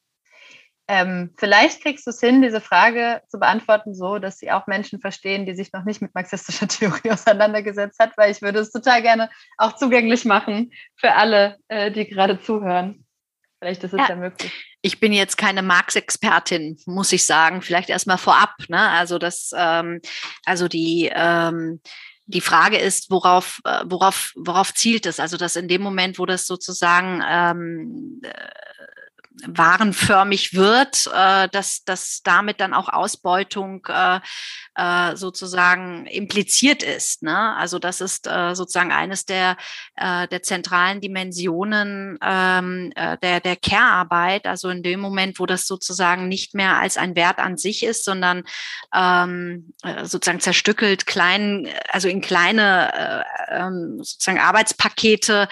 Ähm, vielleicht kriegst du es hin, diese Frage zu beantworten, so dass sie auch Menschen verstehen, die sich noch nicht mit marxistischer (laughs) Theorie auseinandergesetzt hat, weil ich würde es total gerne auch zugänglich machen für alle, äh, die gerade zuhören. Vielleicht ist es ja, ja möglich. Ich bin jetzt keine Marx-Expertin, muss ich sagen. Vielleicht erstmal vorab. Ne? Also das, ähm, also die ähm, die Frage ist, worauf, äh, worauf, worauf zielt es? Also, dass in dem Moment, wo das sozusagen ähm, äh, warenförmig wird, äh, dass, dass damit dann auch Ausbeutung äh, äh, sozusagen impliziert ist. Ne? Also das ist äh, sozusagen eines der, äh, der zentralen Dimensionen ähm, äh, der, der Care-Arbeit. Also in dem Moment, wo das sozusagen nicht mehr als ein Wert an sich ist, sondern ähm, äh, sozusagen zerstückelt, klein, also in kleine äh, ähm, sozusagen Arbeitspakete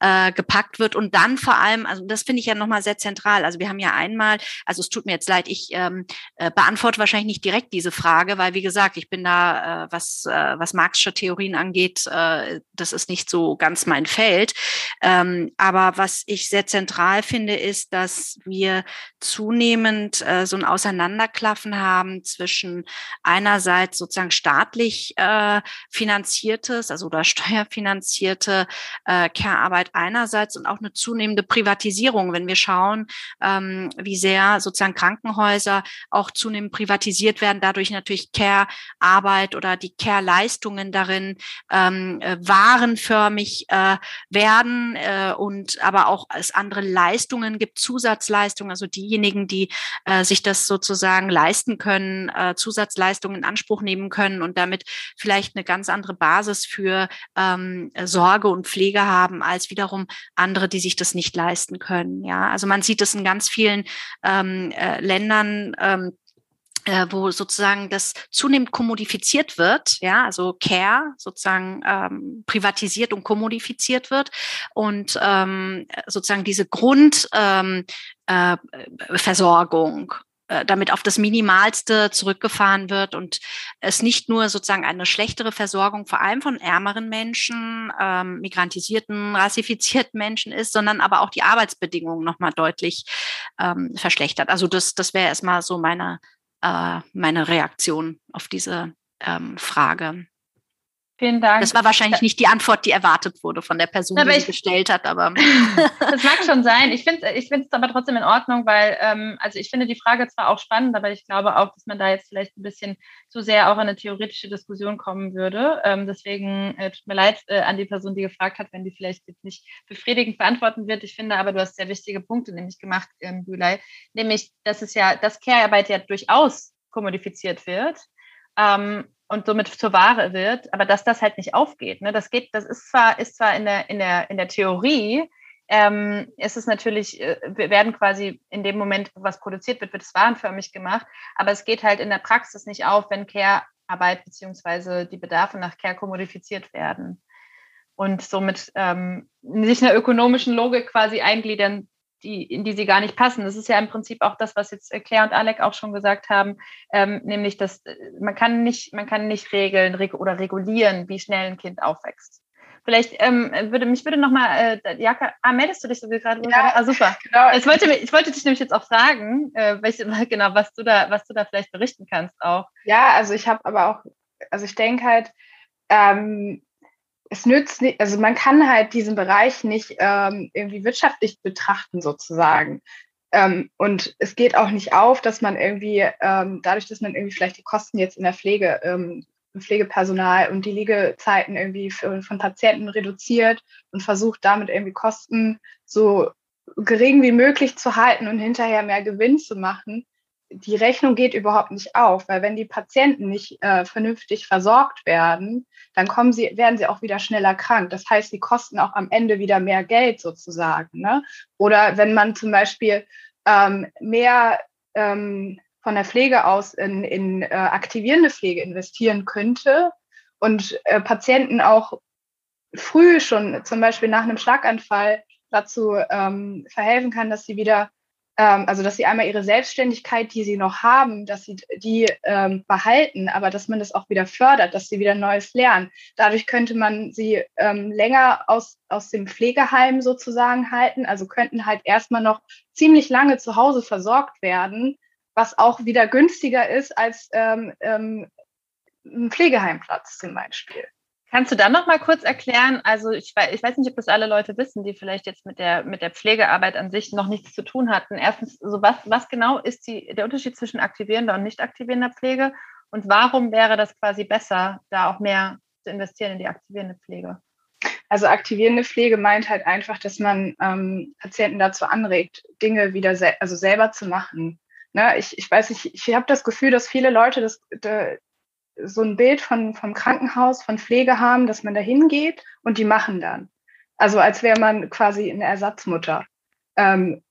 äh, gepackt wird und dann vor allem, also das finde ich ja nochmal sehr zentral, zentral. Also wir haben ja einmal, also es tut mir jetzt leid, ich ähm, äh, beantworte wahrscheinlich nicht direkt diese Frage, weil wie gesagt, ich bin da, äh, was, äh, was marxische Theorien angeht, äh, das ist nicht so ganz mein Feld. Ähm, aber was ich sehr zentral finde, ist, dass wir zunehmend äh, so ein Auseinanderklaffen haben zwischen einerseits sozusagen staatlich äh, finanziertes, also oder (laughs) steuerfinanzierte äh, Care-Arbeit einerseits und auch eine zunehmende Privatisierung. Wenn wir schauen, ähm, wie sehr sozusagen Krankenhäuser auch zunehmend privatisiert werden, dadurch natürlich Care-Arbeit oder die Care-Leistungen darin ähm, äh, warenförmig äh, werden äh, und aber auch es andere Leistungen gibt, Zusatzleistungen, also diejenigen, die äh, sich das sozusagen leisten können, äh, Zusatzleistungen in Anspruch nehmen können und damit vielleicht eine ganz andere Basis für ähm, Sorge und Pflege haben als wiederum andere, die sich das nicht leisten können. Ja, also man sieht es in ganz vielen ähm, äh, Ländern. Ähm, äh, wo sozusagen das zunehmend kommodifiziert wird, ja, also Care sozusagen ähm, privatisiert und kommodifiziert wird und ähm, sozusagen diese Grundversorgung ähm, äh, damit auf das Minimalste zurückgefahren wird und es nicht nur sozusagen eine schlechtere Versorgung vor allem von ärmeren Menschen, ähm, migrantisierten, rassifizierten Menschen ist, sondern aber auch die Arbeitsbedingungen nochmal deutlich ähm, verschlechtert. Also das, das wäre erstmal so meine, äh, meine Reaktion auf diese ähm, Frage. Vielen Dank. Das war wahrscheinlich nicht die Antwort, die erwartet wurde von der Person, aber die sie gestellt hat, aber. (laughs) (laughs) das mag schon sein. Ich finde es ich find's aber trotzdem in Ordnung, weil, ähm, also ich finde die Frage zwar auch spannend, aber ich glaube auch, dass man da jetzt vielleicht ein bisschen zu sehr auch in eine theoretische Diskussion kommen würde. Ähm, deswegen äh, tut mir leid äh, an die Person, die gefragt hat, wenn die vielleicht jetzt nicht befriedigend beantworten wird. Ich finde aber, du hast sehr wichtige Punkte nämlich gemacht, ähm, Bülay, nämlich, dass es ja, dass Care-Arbeit ja durchaus kommodifiziert wird. Ähm, und somit zur Ware wird, aber dass das halt nicht aufgeht. Ne? Das geht, das ist zwar, ist zwar in der, in der, in der Theorie, ähm, ist es natürlich, äh, wir werden quasi in dem Moment, wo was produziert wird, wird es warenförmig gemacht, aber es geht halt in der Praxis nicht auf, wenn Care-Arbeit beziehungsweise die Bedarfe nach Care kommodifiziert werden und somit ähm, sich einer ökonomischen Logik quasi eingliedern die, in die sie gar nicht passen. Das ist ja im Prinzip auch das, was jetzt Claire und Alec auch schon gesagt haben, ähm, nämlich, dass äh, man kann nicht, man kann nicht regeln reg oder regulieren, wie schnell ein Kind aufwächst. Vielleicht ähm, würde mich würde noch mal, äh, Jaka, ah, meldest du dich so gerade? Ja, ah, super. Genau. Ich wollte, ich wollte dich nämlich jetzt auch fragen, äh, welche, (laughs) genau, was du da, was du da vielleicht berichten kannst auch. Ja, also ich habe aber auch, also ich denke halt, ähm, es nützt nicht, also man kann halt diesen Bereich nicht ähm, irgendwie wirtschaftlich betrachten sozusagen. Ähm, und es geht auch nicht auf, dass man irgendwie, ähm, dadurch, dass man irgendwie vielleicht die Kosten jetzt in der Pflege, ähm, Pflegepersonal und die Liegezeiten irgendwie für, von Patienten reduziert und versucht damit irgendwie Kosten so gering wie möglich zu halten und hinterher mehr Gewinn zu machen, die Rechnung geht überhaupt nicht auf, weil wenn die Patienten nicht äh, vernünftig versorgt werden, dann kommen sie, werden sie auch wieder schneller krank. Das heißt, sie kosten auch am Ende wieder mehr Geld sozusagen. Ne? Oder wenn man zum Beispiel ähm, mehr ähm, von der Pflege aus in, in äh, aktivierende Pflege investieren könnte und äh, Patienten auch früh schon, zum Beispiel nach einem Schlaganfall, dazu ähm, verhelfen kann, dass sie wieder ähm, also dass sie einmal ihre Selbstständigkeit, die sie noch haben, dass sie die ähm, behalten, aber dass man das auch wieder fördert, dass sie wieder Neues lernen. Dadurch könnte man sie ähm, länger aus, aus dem Pflegeheim sozusagen halten, also könnten halt erstmal noch ziemlich lange zu Hause versorgt werden, was auch wieder günstiger ist als ähm, ähm, ein Pflegeheimplatz zum Beispiel. Kannst du dann noch mal kurz erklären, also ich weiß, ich weiß nicht, ob das alle Leute wissen, die vielleicht jetzt mit der, mit der Pflegearbeit an sich noch nichts zu tun hatten. Erstens, so was, was genau ist die, der Unterschied zwischen aktivierender und nicht aktivierender Pflege und warum wäre das quasi besser, da auch mehr zu investieren in die aktivierende Pflege? Also aktivierende Pflege meint halt einfach, dass man ähm, Patienten dazu anregt, Dinge wieder sel also selber zu machen. Ne, ich, ich weiß nicht, ich habe das Gefühl, dass viele Leute das, so ein Bild von, vom Krankenhaus, von Pflege haben, dass man da hingeht und die machen dann. Also als wäre man quasi eine Ersatzmutter. Ähm,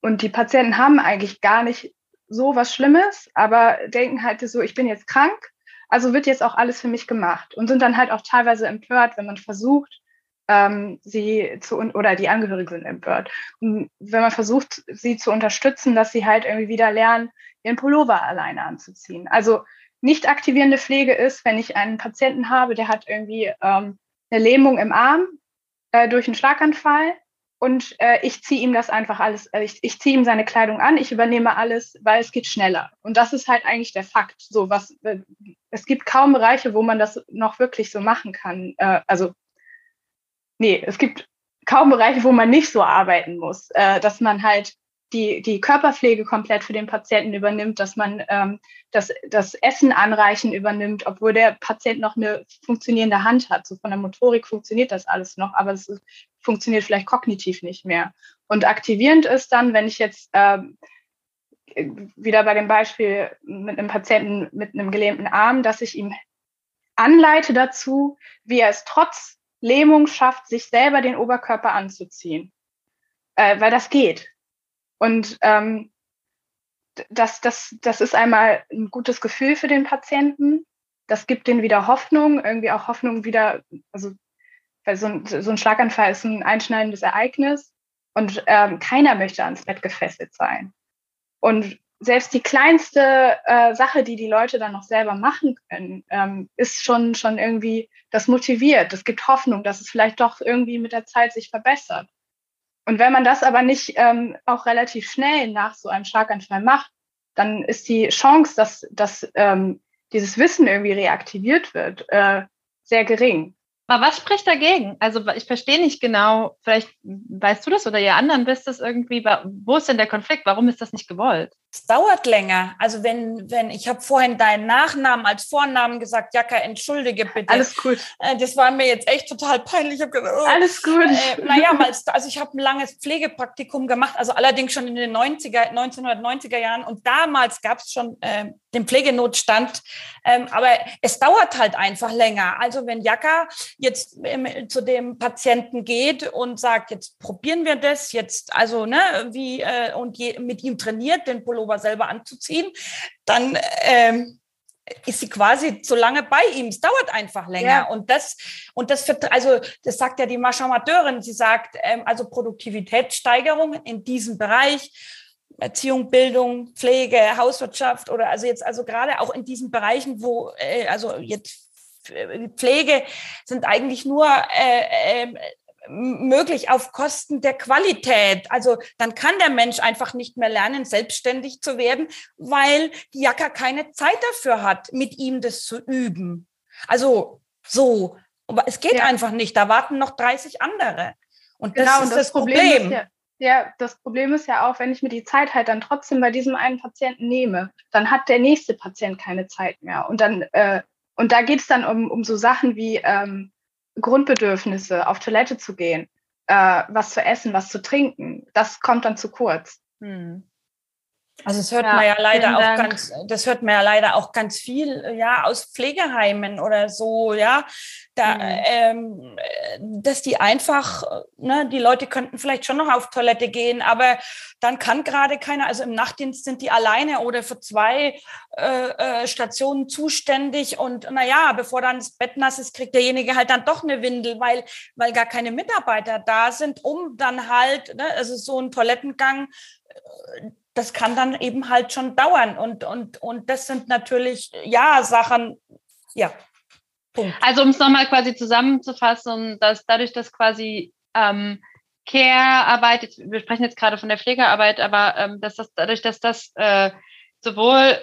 und die Patienten haben eigentlich gar nicht so was Schlimmes, aber denken halt so, ich bin jetzt krank, also wird jetzt auch alles für mich gemacht und sind dann halt auch teilweise empört, wenn man versucht, ähm, sie zu, oder die Angehörigen sind empört. Und wenn man versucht, sie zu unterstützen, dass sie halt irgendwie wieder lernen, ihren Pullover alleine anzuziehen. Also nicht aktivierende Pflege ist, wenn ich einen Patienten habe, der hat irgendwie ähm, eine Lähmung im Arm äh, durch einen Schlaganfall und äh, ich ziehe ihm das einfach alles, äh, ich, ich ziehe ihm seine Kleidung an, ich übernehme alles, weil es geht schneller. Und das ist halt eigentlich der Fakt. So was, äh, es gibt kaum Bereiche, wo man das noch wirklich so machen kann. Äh, also nee, es gibt kaum Bereiche, wo man nicht so arbeiten muss, äh, dass man halt die, die Körperpflege komplett für den Patienten übernimmt, dass man ähm, das, das Essen anreichen übernimmt, obwohl der Patient noch eine funktionierende Hand hat. So von der Motorik funktioniert das alles noch, aber es funktioniert vielleicht kognitiv nicht mehr. Und aktivierend ist dann, wenn ich jetzt ähm, wieder bei dem Beispiel mit einem Patienten mit einem gelähmten Arm, dass ich ihm anleite dazu, wie er es trotz Lähmung schafft, sich selber den Oberkörper anzuziehen. Äh, weil das geht. Und ähm, das, das, das ist einmal ein gutes Gefühl für den Patienten. Das gibt denen wieder Hoffnung, irgendwie auch Hoffnung wieder, also weil so ein, so ein Schlaganfall ist ein einschneidendes Ereignis und ähm, keiner möchte ans Bett gefesselt sein. Und selbst die kleinste äh, Sache, die die Leute dann noch selber machen können, ähm, ist schon, schon irgendwie, das motiviert, das gibt Hoffnung, dass es vielleicht doch irgendwie mit der Zeit sich verbessert. Und wenn man das aber nicht ähm, auch relativ schnell nach so einem Schlaganfall macht, dann ist die Chance, dass, dass ähm, dieses Wissen irgendwie reaktiviert wird, äh, sehr gering. Aber was spricht dagegen? Also ich verstehe nicht genau, vielleicht weißt du das oder ihr anderen wisst das irgendwie, wo ist denn der Konflikt? Warum ist das nicht gewollt? Es dauert länger. Also wenn, wenn, ich habe vorhin deinen Nachnamen als Vornamen gesagt, Jacka, entschuldige bitte. Alles gut. Äh, das war mir jetzt echt total peinlich. Ich gedacht, oh. Alles gut. Äh, naja, also ich habe ein langes Pflegepraktikum gemacht, also allerdings schon in den 90er, 1990er Jahren und damals gab es schon äh, den Pflegenotstand. Ähm, aber es dauert halt einfach länger. Also wenn Jacka jetzt ähm, zu dem Patienten geht und sagt, jetzt probieren wir das, jetzt also ne, wie äh, und je, mit ihm trainiert, den Pullover selber anzuziehen, dann ähm, ist sie quasi so lange bei ihm. Es dauert einfach länger. Ja. Und das, und das, also, das sagt ja die Maschamateurin. Sie sagt, ähm, also Produktivitätssteigerung in diesem Bereich Erziehung, Bildung, Pflege, Hauswirtschaft oder also jetzt also gerade auch in diesen Bereichen, wo äh, also jetzt äh, Pflege sind eigentlich nur äh, äh, möglich auf Kosten der Qualität. Also dann kann der Mensch einfach nicht mehr lernen, selbstständig zu werden, weil die Jacke keine Zeit dafür hat, mit ihm das zu üben. Also so, aber es geht ja. einfach nicht. Da warten noch 30 andere. Und das genau, ist das, das Problem. Problem. Ist ja, ja, das Problem ist ja auch, wenn ich mir die Zeit halt dann trotzdem bei diesem einen Patienten nehme, dann hat der nächste Patient keine Zeit mehr. Und dann, äh, und da geht es dann um, um so Sachen wie ähm, Grundbedürfnisse, auf Toilette zu gehen, äh, was zu essen, was zu trinken. Das kommt dann zu kurz. Hm. Also das hört ja, man ja leider auch ganz, das hört man ja leider auch ganz viel, ja, aus Pflegeheimen oder so, ja, da, mhm. ähm, dass die einfach, ne, die Leute könnten vielleicht schon noch auf Toilette gehen, aber dann kann gerade keiner, also im Nachtdienst sind die alleine oder für zwei äh, äh, Stationen zuständig und naja, bevor dann das Bett nass ist, kriegt derjenige halt dann doch eine Windel, weil, weil gar keine Mitarbeiter da sind, um dann halt, ne, also so ein Toilettengang, äh, das kann dann eben halt schon dauern. Und, und, und das sind natürlich, ja, Sachen, ja. Punkt. Also um es nochmal quasi zusammenzufassen, dass dadurch, dass quasi ähm, Care-Arbeit, wir sprechen jetzt gerade von der Pflegearbeit, aber ähm, dass das dadurch, dass das äh, sowohl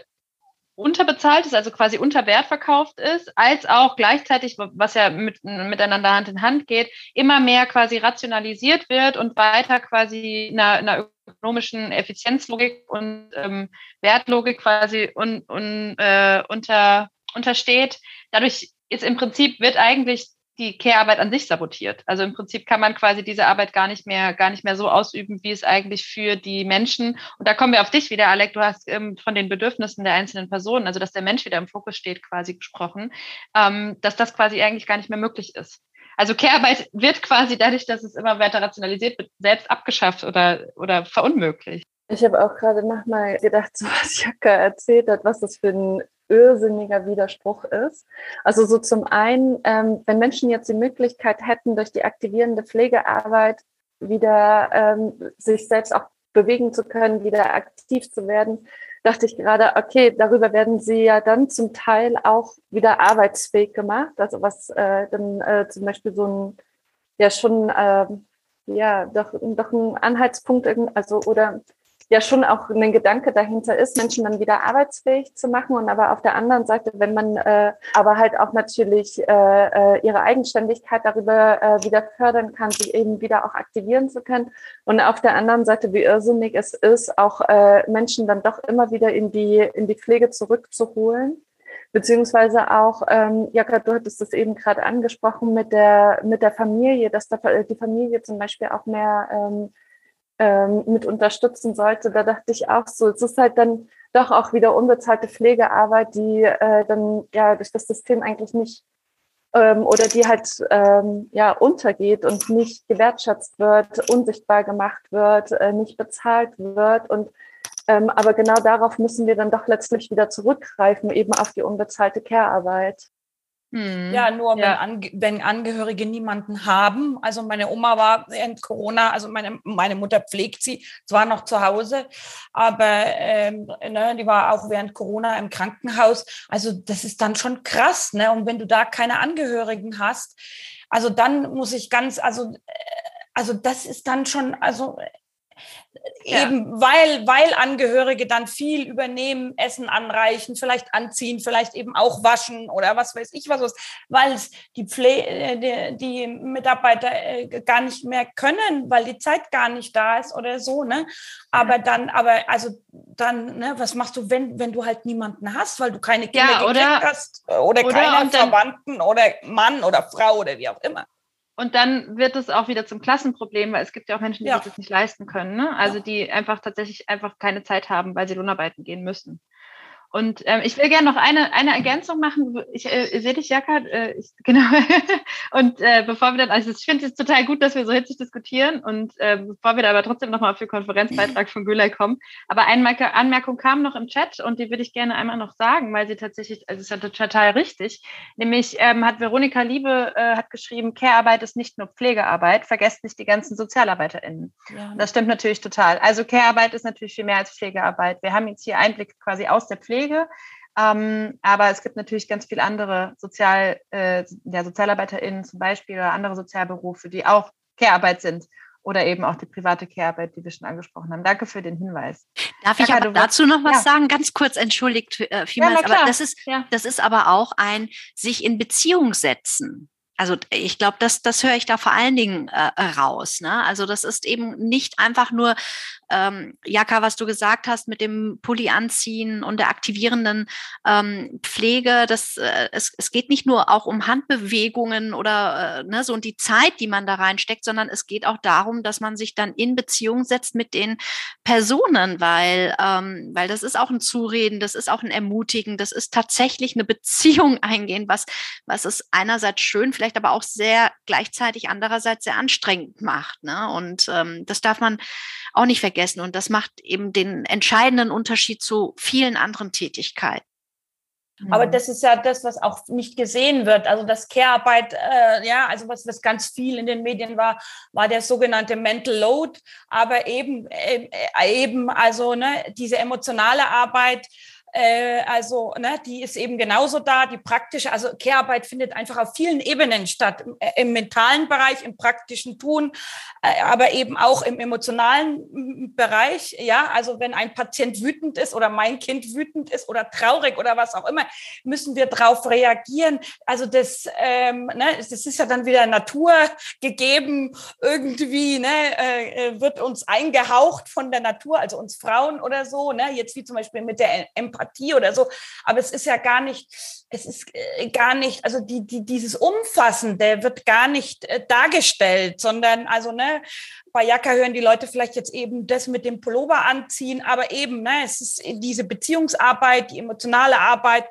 unterbezahlt ist, also quasi unter Wert verkauft ist, als auch gleichzeitig, was ja mit, miteinander Hand in Hand geht, immer mehr quasi rationalisiert wird und weiter quasi einer, einer ökonomischen Effizienzlogik und ähm, Wertlogik quasi un, un, äh, unter, untersteht. Dadurch ist im Prinzip, wird eigentlich die Care-Arbeit an sich sabotiert. Also im Prinzip kann man quasi diese Arbeit gar nicht mehr, gar nicht mehr so ausüben, wie es eigentlich für die Menschen. Und da kommen wir auf dich wieder, Alec. Du hast ähm, von den Bedürfnissen der einzelnen Personen, also dass der Mensch wieder im Fokus steht, quasi gesprochen, ähm, dass das quasi eigentlich gar nicht mehr möglich ist. Also Care-Arbeit wird quasi dadurch, dass es immer weiter rationalisiert wird, selbst abgeschafft oder, oder verunmöglicht. Ich habe auch gerade nochmal gedacht, so (laughs) was Jacke erzählt hat, was das für ein irrsinniger Widerspruch ist. Also so zum einen, ähm, wenn Menschen jetzt die Möglichkeit hätten, durch die aktivierende Pflegearbeit wieder ähm, sich selbst auch bewegen zu können, wieder aktiv zu werden, dachte ich gerade, okay, darüber werden sie ja dann zum Teil auch wieder arbeitsfähig gemacht. Also was äh, dann äh, zum Beispiel so ein, ja schon, äh, ja, doch, doch ein Anhaltspunkt, also oder ja schon auch ein Gedanke dahinter ist, Menschen dann wieder arbeitsfähig zu machen. Und aber auf der anderen Seite, wenn man äh, aber halt auch natürlich äh, äh, ihre Eigenständigkeit darüber äh, wieder fördern kann, sie eben wieder auch aktivieren zu können. Und auf der anderen Seite, wie irrsinnig es ist, auch äh, Menschen dann doch immer wieder in die in die Pflege zurückzuholen. Beziehungsweise auch, ähm, Jaka, du hattest das eben gerade angesprochen mit der mit der Familie, dass da die Familie zum Beispiel auch mehr ähm, ähm, mit unterstützen sollte, da dachte ich auch so, es ist halt dann doch auch wieder unbezahlte Pflegearbeit, die äh, dann ja durch das System eigentlich nicht ähm, oder die halt ähm, ja untergeht und nicht gewertschätzt wird, unsichtbar gemacht wird, äh, nicht bezahlt wird und ähm, aber genau darauf müssen wir dann doch letztlich wieder zurückgreifen, eben auf die unbezahlte Care-Arbeit. Hm. Ja, nur ja. Wenn, wenn, Angehörige niemanden haben. Also meine Oma war während Corona, also meine, meine Mutter pflegt sie, zwar noch zu Hause, aber ähm, ne, die war auch während Corona im Krankenhaus. Also das ist dann schon krass. Ne? Und wenn du da keine Angehörigen hast, also dann muss ich ganz, also, äh, also das ist dann schon, also ja. eben weil, weil Angehörige dann viel übernehmen, Essen anreichen, vielleicht anziehen, vielleicht eben auch waschen oder was weiß ich was, weil es die, Pfle äh, die, die Mitarbeiter äh, gar nicht mehr können, weil die Zeit gar nicht da ist oder so, ne? Aber dann, aber also dann, ne, was machst du, wenn, wenn du halt niemanden hast, weil du keine Kinder ja, oder, hast oder, oder keinen Verwandten oder Mann oder Frau oder wie auch immer. Und dann wird es auch wieder zum Klassenproblem, weil es gibt ja auch Menschen, die ja. sich das nicht leisten können. Ne? Also ja. die einfach tatsächlich einfach keine Zeit haben, weil sie Lohnarbeiten gehen müssen. Und ähm, ich will gerne noch eine, eine Ergänzung machen. Ich äh, sehe dich, Jaka. Äh, ich, (laughs) genau. und äh, bevor wir dann, also ich finde es total gut, dass wir so hitzig diskutieren. Und äh, bevor wir da aber trotzdem nochmal auf den Konferenzbeitrag von Gülay kommen. Aber eine Anmerkung kam noch im Chat und die würde ich gerne einmal noch sagen, weil sie tatsächlich, also es ist ja total richtig. Nämlich ähm, hat Veronika Liebe äh, hat geschrieben, Care-Arbeit ist nicht nur Pflegearbeit, vergesst nicht die ganzen SozialarbeiterInnen. Ja. Das stimmt natürlich total. Also Care-Arbeit ist natürlich viel mehr als Pflegearbeit. Wir haben jetzt hier Einblick quasi aus der Pflege Pflege. Ähm, aber es gibt natürlich ganz viele andere Sozial, äh, ja, SozialarbeiterInnen zum Beispiel oder andere Sozialberufe, die auch Care-Arbeit sind oder eben auch die private Care-Arbeit, die wir schon angesprochen haben. Danke für den Hinweis. Darf ich aber dazu noch was ja. sagen? Ganz kurz, entschuldigt äh, vielmals, ja, aber das ist, ja. das ist aber auch ein sich in Beziehung setzen also ich glaube, das, das höre ich da vor allen Dingen äh, raus. Ne? Also das ist eben nicht einfach nur, ähm, Jaka, was du gesagt hast mit dem Pulli anziehen und der aktivierenden ähm, Pflege. Das, äh, es, es geht nicht nur auch um Handbewegungen oder äh, ne, so und die Zeit, die man da reinsteckt, sondern es geht auch darum, dass man sich dann in Beziehung setzt mit den Personen, weil, ähm, weil das ist auch ein Zureden, das ist auch ein Ermutigen, das ist tatsächlich eine Beziehung (laughs) eingehen, was, was es einerseits schön vielleicht aber auch sehr gleichzeitig andererseits sehr anstrengend macht. Ne? Und ähm, das darf man auch nicht vergessen. Und das macht eben den entscheidenden Unterschied zu vielen anderen Tätigkeiten. Aber mhm. das ist ja das, was auch nicht gesehen wird. Also das Care-Arbeit, äh, ja, also was, was ganz viel in den Medien war, war der sogenannte Mental Load. Aber eben, äh, eben, also ne, diese emotionale Arbeit, äh, also ne, die ist eben genauso da, die praktische, also Care-Arbeit findet einfach auf vielen Ebenen statt, im, äh, im mentalen Bereich, im praktischen Tun, äh, aber eben auch im emotionalen Bereich. Ja, also wenn ein Patient wütend ist oder mein Kind wütend ist oder traurig oder was auch immer, müssen wir darauf reagieren. Also das, ähm, ne, das ist ja dann wieder Natur gegeben, irgendwie ne, äh, wird uns eingehaucht von der Natur, also uns Frauen oder so. Ne, jetzt wie zum Beispiel mit der Empathie Empathie oder so. Aber es ist ja gar nicht, es ist äh, gar nicht, also die, die, dieses Umfassende wird gar nicht äh, dargestellt, sondern also, ne, bei Jacka hören die Leute vielleicht jetzt eben das mit dem Pullover anziehen, aber eben, ne, es ist diese Beziehungsarbeit, die emotionale Arbeit,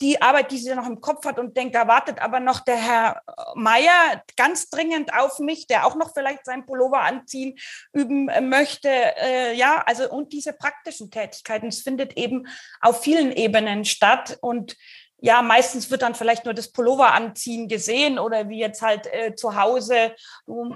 die Arbeit, die sie noch im Kopf hat und denkt, da wartet aber noch der Herr Meier ganz dringend auf mich, der auch noch vielleicht seinen Pullover anziehen üben möchte, äh, ja, also und diese praktischen Tätigkeiten, es findet eben auf vielen Ebenen statt und ja, meistens wird dann vielleicht nur das Pullover anziehen gesehen oder wie jetzt halt äh, zu Hause, du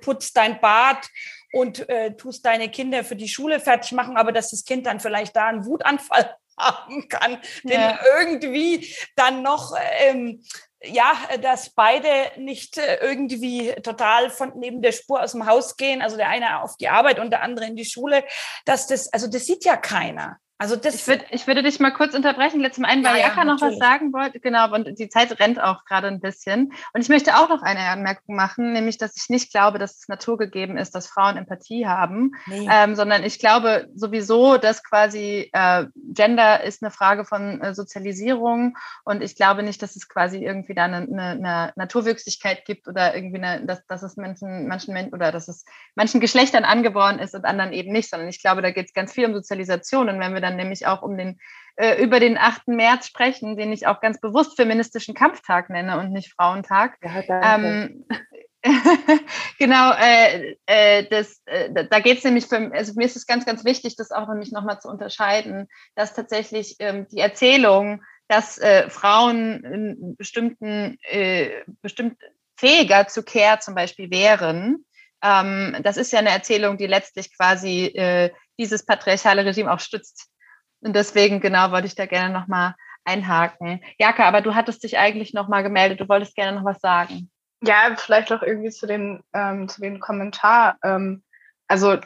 putzt dein Bad und äh, tust deine Kinder für die Schule fertig machen, aber dass das Kind dann vielleicht da einen Wutanfall (laughs) haben kann, den ja. irgendwie dann noch ähm, ja, dass beide nicht äh, irgendwie total von neben der Spur aus dem Haus gehen, also der eine auf die Arbeit und der andere in die Schule, dass das, also das sieht ja keiner. Also das ich, würd, ich würde dich mal kurz unterbrechen. Letztem einen, weil ja, Jaka ja, noch was sagen wollte. Genau, und die Zeit rennt auch gerade ein bisschen. Und ich möchte auch noch eine Anmerkung machen, nämlich, dass ich nicht glaube, dass es naturgegeben ist, dass Frauen Empathie haben, nee. ähm, sondern ich glaube sowieso, dass quasi äh, Gender ist eine Frage von äh, Sozialisierung und ich glaube nicht, dass es quasi irgendwie da eine, eine, eine Naturwüchsigkeit gibt oder irgendwie eine, dass, dass es Menschen, manchen Menschen oder dass es manchen Geschlechtern angeboren ist und anderen eben nicht, sondern ich glaube, da geht es ganz viel um Sozialisation und wenn wir dann nämlich auch um den, äh, über den 8. März sprechen, den ich auch ganz bewusst feministischen Kampftag nenne und nicht Frauentag. Ja, ähm, (laughs) genau, äh, äh, das, äh, da geht es nämlich für, also mir ist es ganz, ganz wichtig, das auch nämlich nochmal zu unterscheiden, dass tatsächlich ähm, die Erzählung, dass äh, Frauen in bestimmten, äh, bestimmt fähiger zu Care zum Beispiel wären, ähm, das ist ja eine Erzählung, die letztlich quasi äh, dieses patriarchale Regime auch stützt. Und deswegen, genau, wollte ich da gerne nochmal einhaken. Jaka, aber du hattest dich eigentlich nochmal gemeldet, du wolltest gerne noch was sagen. Ja, vielleicht auch irgendwie zu dem, ähm, zu dem Kommentar. Ähm, also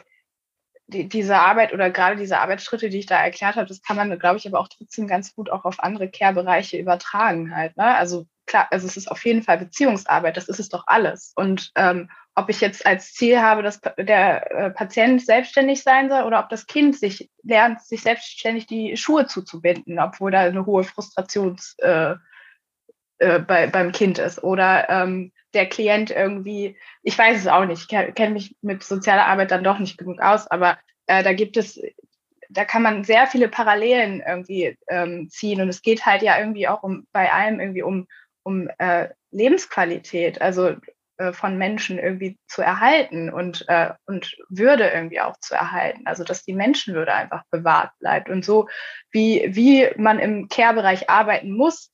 die, diese Arbeit oder gerade diese Arbeitsschritte, die ich da erklärt habe, das kann man, glaube ich, aber auch trotzdem ganz gut auch auf andere Care-Bereiche übertragen halt. Ne? Also klar, also es ist auf jeden Fall Beziehungsarbeit, das ist es doch alles. Und ähm, ob ich jetzt als Ziel habe, dass der äh, Patient selbstständig sein soll oder ob das Kind sich lernt, sich selbstständig die Schuhe zuzubinden, obwohl da eine hohe Frustrations äh, äh, bei, beim Kind ist. Oder ähm, der Klient irgendwie, ich weiß es auch nicht, ich kenne mich mit sozialer Arbeit dann doch nicht genug aus, aber äh, da gibt es, da kann man sehr viele Parallelen irgendwie ähm, ziehen und es geht halt ja irgendwie auch um bei allem irgendwie um, um äh, Lebensqualität, also äh, von Menschen irgendwie zu erhalten und, äh, und Würde irgendwie auch zu erhalten. Also dass die Menschenwürde einfach bewahrt bleibt. Und so wie, wie man im Care-Bereich arbeiten muss,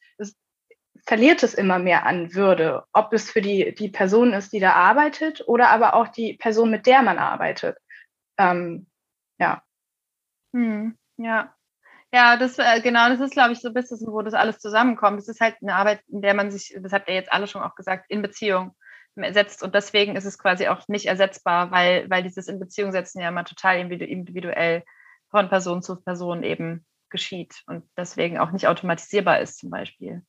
verliert es immer mehr an Würde, ob es für die, die Person ist, die da arbeitet oder aber auch die Person, mit der man arbeitet. Ähm, ja. Hm, ja. Ja, das äh, genau, das ist, glaube ich, so ein bisschen, wo das alles zusammenkommt. Es ist halt eine Arbeit, in der man sich, das habt ihr jetzt alle schon auch gesagt, in Beziehung setzt und deswegen ist es quasi auch nicht ersetzbar, weil, weil dieses in Beziehung setzen ja immer total individuell von Person zu Person eben geschieht und deswegen auch nicht automatisierbar ist zum Beispiel.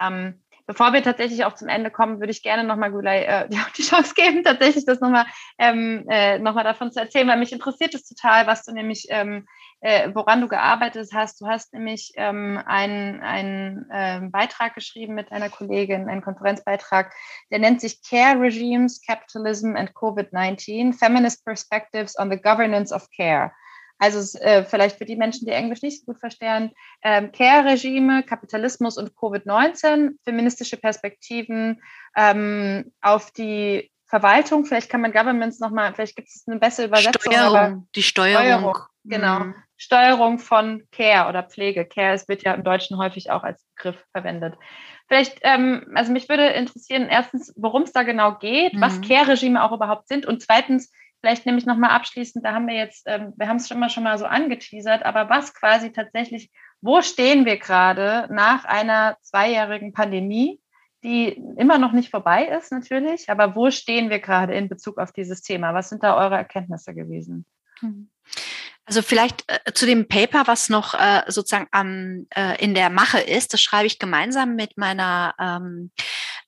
Ähm, bevor wir tatsächlich auch zum Ende kommen, würde ich gerne nochmal Gulay äh, (laughs) die Chance geben, tatsächlich das nochmal ähm, äh, noch davon zu erzählen, weil mich interessiert es total, was du nämlich, ähm, äh, woran du gearbeitet hast. Du hast nämlich ähm, einen, einen äh, Beitrag geschrieben mit einer Kollegin, einen Konferenzbeitrag, der nennt sich Care Regimes, Capitalism and COVID-19, Feminist Perspectives on the Governance of Care. Also äh, vielleicht für die Menschen, die Englisch nicht so gut verstehen, ähm, Care-Regime, Kapitalismus und Covid-19, feministische Perspektiven ähm, auf die Verwaltung. Vielleicht kann man Governments nochmal, vielleicht gibt es eine bessere Übersetzung. Steuerung, die Steuerung. Steuerung genau. Mhm. Steuerung von Care oder Pflege. Care es wird ja im Deutschen häufig auch als Begriff verwendet. Vielleicht, ähm, also mich würde interessieren, erstens, worum es da genau geht, mhm. was Care-Regime auch überhaupt sind und zweitens, Vielleicht nehme ich nochmal abschließend, da haben wir jetzt, ähm, wir haben es schon mal schon mal so angeteasert, aber was quasi tatsächlich, wo stehen wir gerade nach einer zweijährigen Pandemie, die immer noch nicht vorbei ist natürlich, aber wo stehen wir gerade in Bezug auf dieses Thema? Was sind da eure Erkenntnisse gewesen? Mhm. Also vielleicht äh, zu dem Paper, was noch äh, sozusagen am, äh, in der Mache ist, das schreibe ich gemeinsam mit meiner ähm,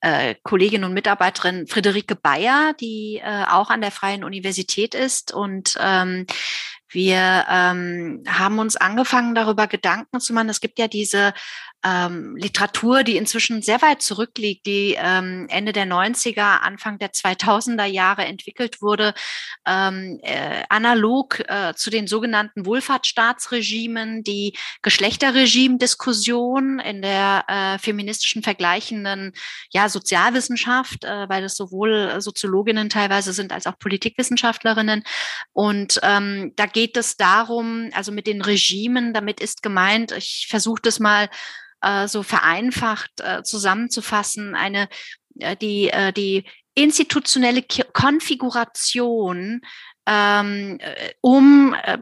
äh, Kollegin und Mitarbeiterin Friederike Bayer, die äh, auch an der Freien Universität ist und ähm, wir ähm, haben uns angefangen, darüber Gedanken zu machen. Es gibt ja diese ähm, Literatur, die inzwischen sehr weit zurückliegt, die ähm, Ende der 90er, Anfang der 2000er Jahre entwickelt wurde, ähm, äh, analog äh, zu den sogenannten Wohlfahrtsstaatsregimen, die Geschlechterregime-Diskussion in der äh, feministischen vergleichenden ja, Sozialwissenschaft, äh, weil das sowohl Soziologinnen teilweise sind als auch Politikwissenschaftlerinnen. Und ähm, da geht es darum, also mit den Regimen, damit ist gemeint, ich versuche das mal äh, so vereinfacht äh, zusammenzufassen, eine äh, die, äh, die institutionelle Konfiguration ähm, äh, um äh,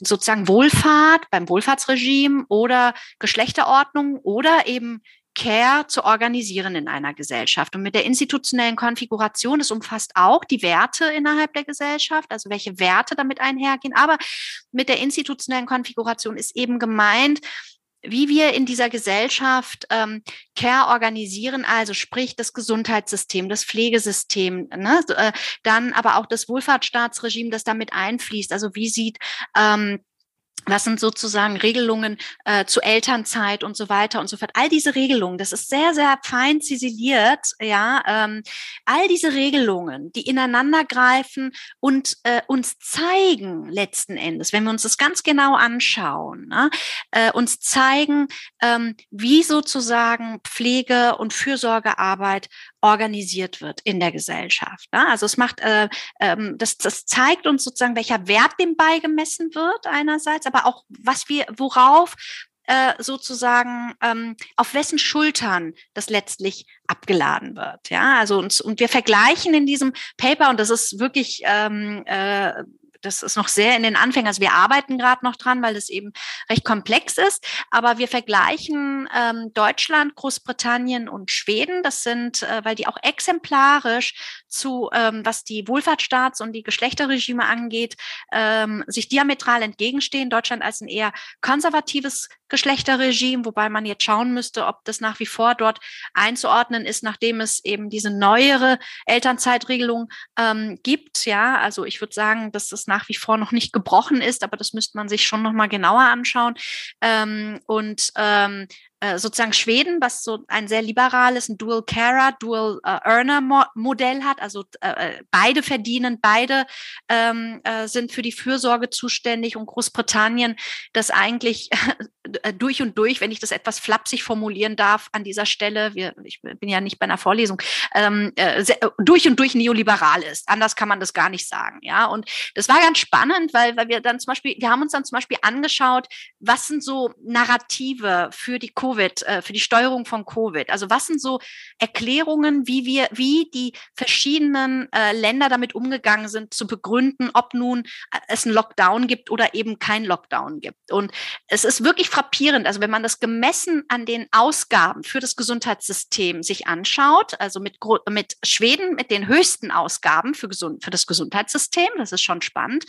sozusagen Wohlfahrt beim Wohlfahrtsregime oder Geschlechterordnung oder eben Care zu organisieren in einer Gesellschaft. Und mit der institutionellen Konfiguration, das umfasst auch die Werte innerhalb der Gesellschaft, also welche Werte damit einhergehen. Aber mit der institutionellen Konfiguration ist eben gemeint, wie wir in dieser Gesellschaft ähm, Care organisieren, also sprich das Gesundheitssystem, das Pflegesystem, ne, äh, dann aber auch das Wohlfahrtsstaatsregime, das damit einfließt. Also wie sieht ähm, was sind sozusagen Regelungen äh, zu Elternzeit und so weiter und so fort. All diese Regelungen, das ist sehr, sehr fein ziseliert, ja. Ähm, all diese Regelungen, die ineinander greifen und äh, uns zeigen letzten Endes, wenn wir uns das ganz genau anschauen, ne, äh, uns zeigen, ähm, wie sozusagen Pflege und Fürsorgearbeit organisiert wird in der Gesellschaft. Ne? Also es macht, äh, ähm, das, das zeigt uns sozusagen, welcher Wert dem beigemessen wird einerseits, aber auch was wir, worauf äh, sozusagen ähm, auf wessen Schultern das letztlich abgeladen wird. Ja, also und, und wir vergleichen in diesem Paper und das ist wirklich ähm, äh, das ist noch sehr in den Anfängen. Also wir arbeiten gerade noch dran, weil es eben recht komplex ist. Aber wir vergleichen ähm, Deutschland, Großbritannien und Schweden. Das sind, äh, weil die auch exemplarisch zu, ähm, was die Wohlfahrtsstaats- und die Geschlechterregime angeht, ähm, sich diametral entgegenstehen. Deutschland als ein eher konservatives Geschlechterregime, wobei man jetzt schauen müsste, ob das nach wie vor dort einzuordnen ist, nachdem es eben diese neuere Elternzeitregelung ähm, gibt. Ja, also ich würde sagen, das nach wie vor noch nicht gebrochen ist, aber das müsste man sich schon noch mal genauer anschauen. Ähm, und ähm, äh, sozusagen Schweden, was so ein sehr liberales, ein Dual Carer, Dual äh, Earner Mo Modell hat. Also äh, äh, beide verdienen, beide ähm, äh, sind für die Fürsorge zuständig und Großbritannien das eigentlich (laughs) durch und durch, wenn ich das etwas flapsig formulieren darf an dieser Stelle, wir, ich bin ja nicht bei einer Vorlesung, ähm, äh, sehr, durch und durch neoliberal ist. Anders kann man das gar nicht sagen. Ja, und das war ganz spannend, weil, weil wir dann zum Beispiel, wir haben uns dann zum Beispiel angeschaut, was sind so Narrative für die Covid, äh, für die Steuerung von Covid. Also was sind so Erklärungen, wie wir, wie die verschiedenen äh, Länder damit umgegangen sind, zu begründen, ob nun äh, es einen Lockdown gibt oder eben kein Lockdown gibt. Und es ist wirklich frappierend. Also wenn man das gemessen an den Ausgaben für das Gesundheitssystem sich anschaut, also mit, mit Schweden mit den höchsten Ausgaben für, gesund, für das Gesundheitssystem, das ist schon spannend.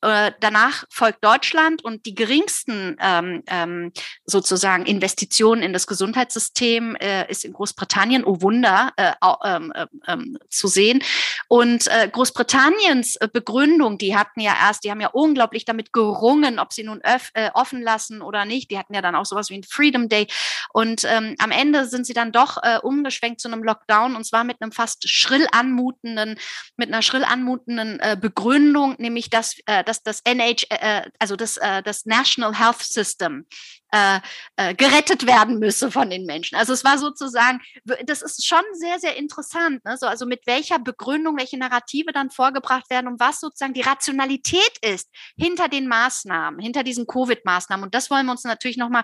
Danach folgt Deutschland und die geringsten ähm, ähm, sozusagen Investitionen in das Gesundheitssystem äh, ist in Großbritannien, oh Wunder, äh, ähm, äh, ähm, zu sehen. Und äh, Großbritanniens äh, Begründung, die hatten ja erst, die haben ja unglaublich damit gerungen, ob sie nun offen lassen oder nicht. Die hatten ja dann auch sowas wie ein Freedom Day. Und ähm, am Ende sind sie dann doch umgeschwenkt zu einem Lockdown und zwar mit einem fast schrill anmutenden, mit einer schrill anmutenden Begründung, nämlich dass äh, dass das NH, äh, also das, äh, das National Health System äh, äh, gerettet werden müsse von den Menschen. Also es war sozusagen, das ist schon sehr, sehr interessant, ne? so, also mit welcher Begründung, welche Narrative dann vorgebracht werden und was sozusagen die Rationalität ist hinter den Maßnahmen, hinter diesen Covid-Maßnahmen. Und das wollen wir uns natürlich nochmal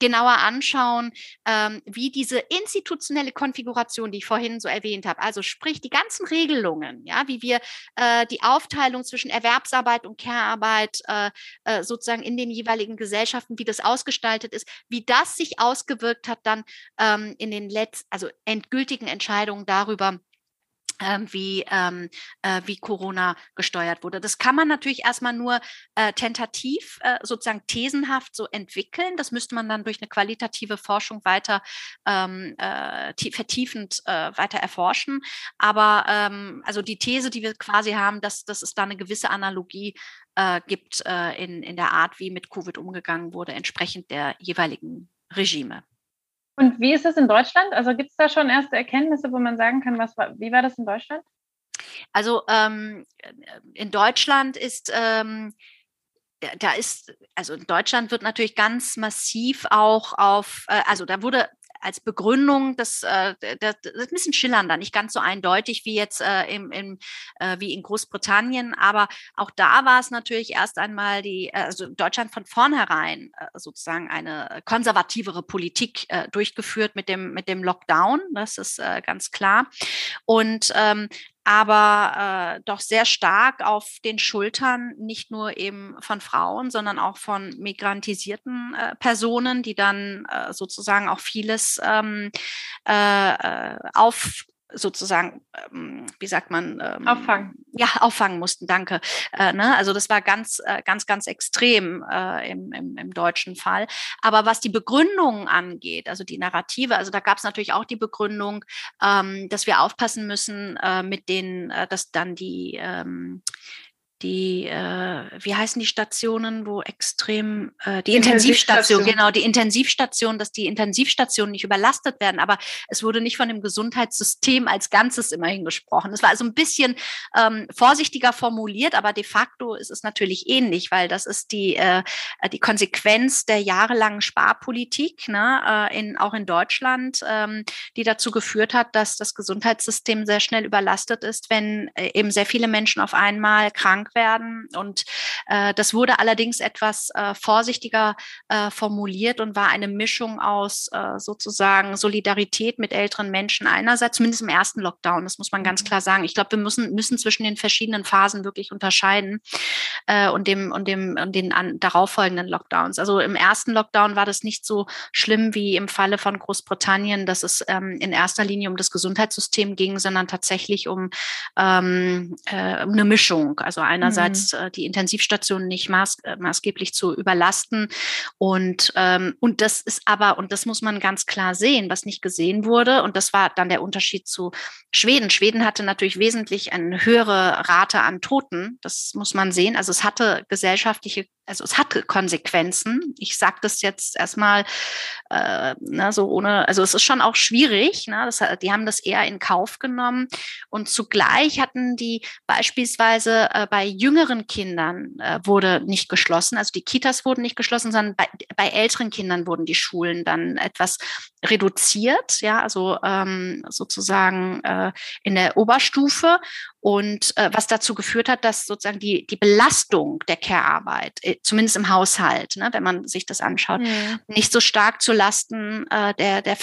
genauer anschauen, ähm, wie diese institutionelle Konfiguration, die ich vorhin so erwähnt habe, also sprich die ganzen Regelungen, ja, wie wir äh, die Aufteilung zwischen Erwerbsarbeit und Care-Arbeit äh, äh, sozusagen in den jeweiligen Gesellschaften, wie das ausgestaltet ist, wie das sich ausgewirkt hat dann ähm, in den letzten, also endgültigen Entscheidungen darüber, wie, ähm, äh, wie Corona gesteuert wurde. Das kann man natürlich erstmal nur äh, tentativ, äh, sozusagen thesenhaft so entwickeln. Das müsste man dann durch eine qualitative Forschung weiter ähm, äh, vertiefend äh, weiter erforschen. Aber ähm, also die These, die wir quasi haben, dass, dass es da eine gewisse Analogie äh, gibt äh, in, in der Art, wie mit Covid umgegangen wurde, entsprechend der jeweiligen Regime. Und wie ist es in Deutschland? Also gibt es da schon erste Erkenntnisse, wo man sagen kann, was war, wie war das in Deutschland? Also ähm, in Deutschland ist ähm, da ist, also in Deutschland wird natürlich ganz massiv auch auf, äh, also da wurde als Begründung, das, äh, das, das ist ein bisschen schillernder, nicht ganz so eindeutig wie jetzt äh, im, im, äh, wie in Großbritannien, aber auch da war es natürlich erst einmal die, also Deutschland von vornherein sozusagen eine konservativere Politik durchgeführt mit dem, mit dem Lockdown, das ist ganz klar. Und ähm, aber äh, doch sehr stark auf den Schultern nicht nur eben von Frauen, sondern auch von migrantisierten äh, Personen, die dann äh, sozusagen auch vieles ähm, äh, äh auf sozusagen, ähm, wie sagt man? Ähm, auffangen. Ja, auffangen mussten, danke. Äh, ne? Also das war ganz, äh, ganz, ganz extrem äh, im, im, im, deutschen Fall. Aber was die Begründungen angeht, also die Narrative, also da gab es natürlich auch die Begründung, ähm, dass wir aufpassen müssen äh, mit den, äh, dass dann die ähm, die, äh, wie heißen die Stationen, wo extrem, äh, die Intensivstation, genau, die Intensivstation, dass die Intensivstationen nicht überlastet werden. Aber es wurde nicht von dem Gesundheitssystem als Ganzes immerhin gesprochen. Es war also ein bisschen ähm, vorsichtiger formuliert, aber de facto ist es natürlich ähnlich, weil das ist die, äh, die Konsequenz der jahrelangen Sparpolitik, ne, äh, in, auch in Deutschland, ähm, die dazu geführt hat, dass das Gesundheitssystem sehr schnell überlastet ist, wenn äh, eben sehr viele Menschen auf einmal krank krank werden. Und äh, das wurde allerdings etwas äh, vorsichtiger äh, formuliert und war eine Mischung aus äh, sozusagen Solidarität mit älteren Menschen einerseits, zumindest im ersten Lockdown, das muss man ganz mhm. klar sagen. Ich glaube, wir müssen, müssen zwischen den verschiedenen Phasen wirklich unterscheiden äh, und dem und dem und den an, darauffolgenden Lockdowns. Also im ersten Lockdown war das nicht so schlimm wie im Falle von Großbritannien, dass es ähm, in erster Linie um das Gesundheitssystem ging, sondern tatsächlich um ähm, äh, eine Mischung. Also einerseits mhm. äh, die Intensivstationen nicht maß, äh, maßgeblich zu überlasten und ähm, und das ist aber und das muss man ganz klar sehen, was nicht gesehen wurde und das war dann der Unterschied zu Schweden. Schweden hatte natürlich wesentlich eine höhere Rate an Toten. Das muss man sehen. Also es hatte gesellschaftliche also es hat Konsequenzen. Ich sage das jetzt erstmal äh, ne, so ohne, also es ist schon auch schwierig. Ne? Das, die haben das eher in Kauf genommen. Und zugleich hatten die beispielsweise äh, bei jüngeren Kindern äh, wurde nicht geschlossen, also die Kitas wurden nicht geschlossen, sondern bei, bei älteren Kindern wurden die Schulen dann etwas reduziert, ja, also ähm, sozusagen äh, in der Oberstufe und äh, was dazu geführt hat, dass sozusagen die, die Belastung der Care-Arbeit, äh, zumindest im Haushalt, ne, wenn man sich das anschaut, mhm. nicht so stark zu Lasten äh, der, der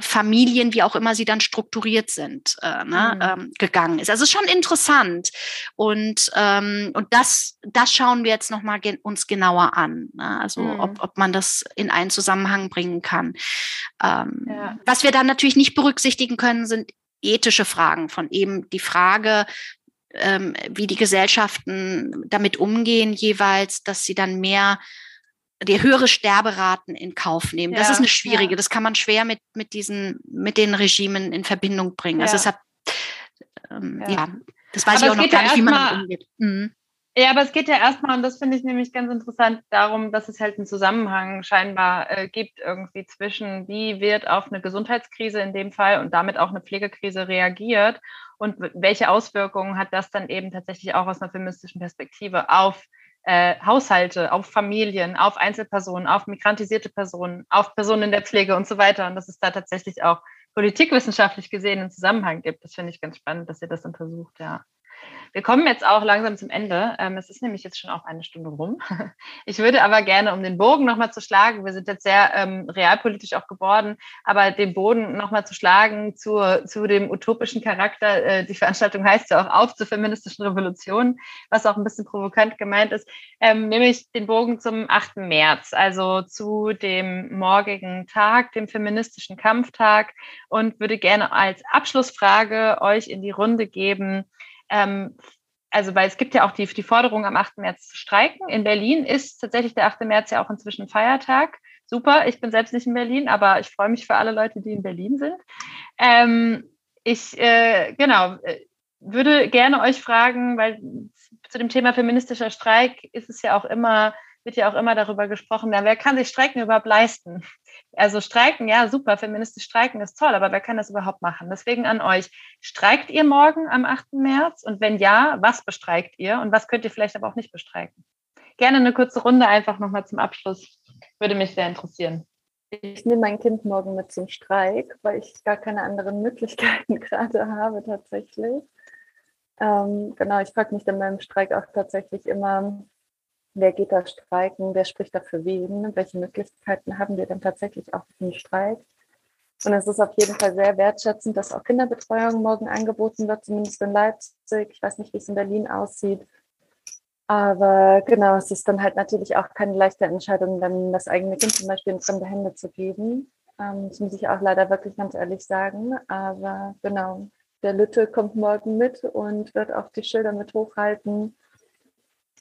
Familien, wie auch immer sie dann strukturiert sind, äh, ne, mhm. ähm, gegangen ist. Also schon interessant. Und, ähm, und das, das schauen wir jetzt nochmal gen uns genauer an. Ne? Also mhm. ob, ob man das in einen Zusammenhang bringen kann. Ähm, ja. Was wir dann natürlich nicht berücksichtigen können, sind ethische Fragen von eben die Frage, ähm, wie die Gesellschaften damit umgehen, jeweils, dass sie dann mehr die höhere Sterberaten in Kauf nehmen. Ja, das ist eine schwierige, ja. das kann man schwer mit, mit diesen, mit den Regimen in Verbindung bringen. Also ja. Also es hat, ähm, ja. das weiß Aber ich auch noch gar nicht, wie man damit umgeht. Mhm. Ja, aber es geht ja erstmal, und das finde ich nämlich ganz interessant, darum, dass es halt einen Zusammenhang scheinbar äh, gibt irgendwie zwischen, wie wird auf eine Gesundheitskrise in dem Fall und damit auch eine Pflegekrise reagiert und welche Auswirkungen hat das dann eben tatsächlich auch aus einer feministischen Perspektive auf äh, Haushalte, auf Familien, auf Einzelpersonen, auf migrantisierte Personen, auf Personen in der Pflege und so weiter. Und dass es da tatsächlich auch politikwissenschaftlich gesehen einen Zusammenhang gibt. Das finde ich ganz spannend, dass ihr das untersucht, ja. Wir kommen jetzt auch langsam zum Ende. Ähm, es ist nämlich jetzt schon auch eine Stunde rum. (laughs) Ich würde aber gerne, um den Bogen nochmal zu schlagen, wir sind jetzt sehr ähm, realpolitisch auch geworden, aber den Boden nochmal zu schlagen zu, zu dem utopischen Charakter. Äh, die Veranstaltung heißt ja auch auf zur feministischen Revolution, was auch ein bisschen provokant gemeint ist, ähm, nämlich den Bogen zum 8. März, also zu dem morgigen Tag, dem feministischen Kampftag und würde gerne als Abschlussfrage euch in die Runde geben, ähm, also weil es gibt ja auch die, die Forderung, am 8. März zu streiken. In Berlin ist tatsächlich der 8. März ja auch inzwischen Feiertag. Super, ich bin selbst nicht in Berlin, aber ich freue mich für alle Leute, die in Berlin sind. Ähm, ich, äh, genau, äh, würde gerne euch fragen, weil zu dem Thema feministischer Streik ist es ja auch immer, wird ja auch immer darüber gesprochen, wer kann sich Streiken überhaupt leisten? Also streiken, ja, super, feministisch streiken ist toll, aber wer kann das überhaupt machen? Deswegen an euch, streikt ihr morgen am 8. März? Und wenn ja, was bestreikt ihr? Und was könnt ihr vielleicht aber auch nicht bestreiken? Gerne eine kurze Runde einfach nochmal zum Abschluss. Würde mich sehr interessieren. Ich nehme mein Kind morgen mit zum Streik, weil ich gar keine anderen Möglichkeiten (laughs) gerade habe tatsächlich. Ähm, genau, ich frage mich dann beim Streik auch tatsächlich immer, wer geht da streiken, wer spricht da für wen, welche Möglichkeiten haben wir denn tatsächlich auch für den Streik. Und es ist auf jeden Fall sehr wertschätzend, dass auch Kinderbetreuung morgen angeboten wird, zumindest in Leipzig. Ich weiß nicht, wie es in Berlin aussieht. Aber genau, es ist dann halt natürlich auch keine leichte Entscheidung, dann das eigene Kind zum Beispiel in fremde Hände zu geben. Ähm, das muss ich auch leider wirklich ganz ehrlich sagen. Aber genau, der Lütte kommt morgen mit und wird auch die Schilder mit hochhalten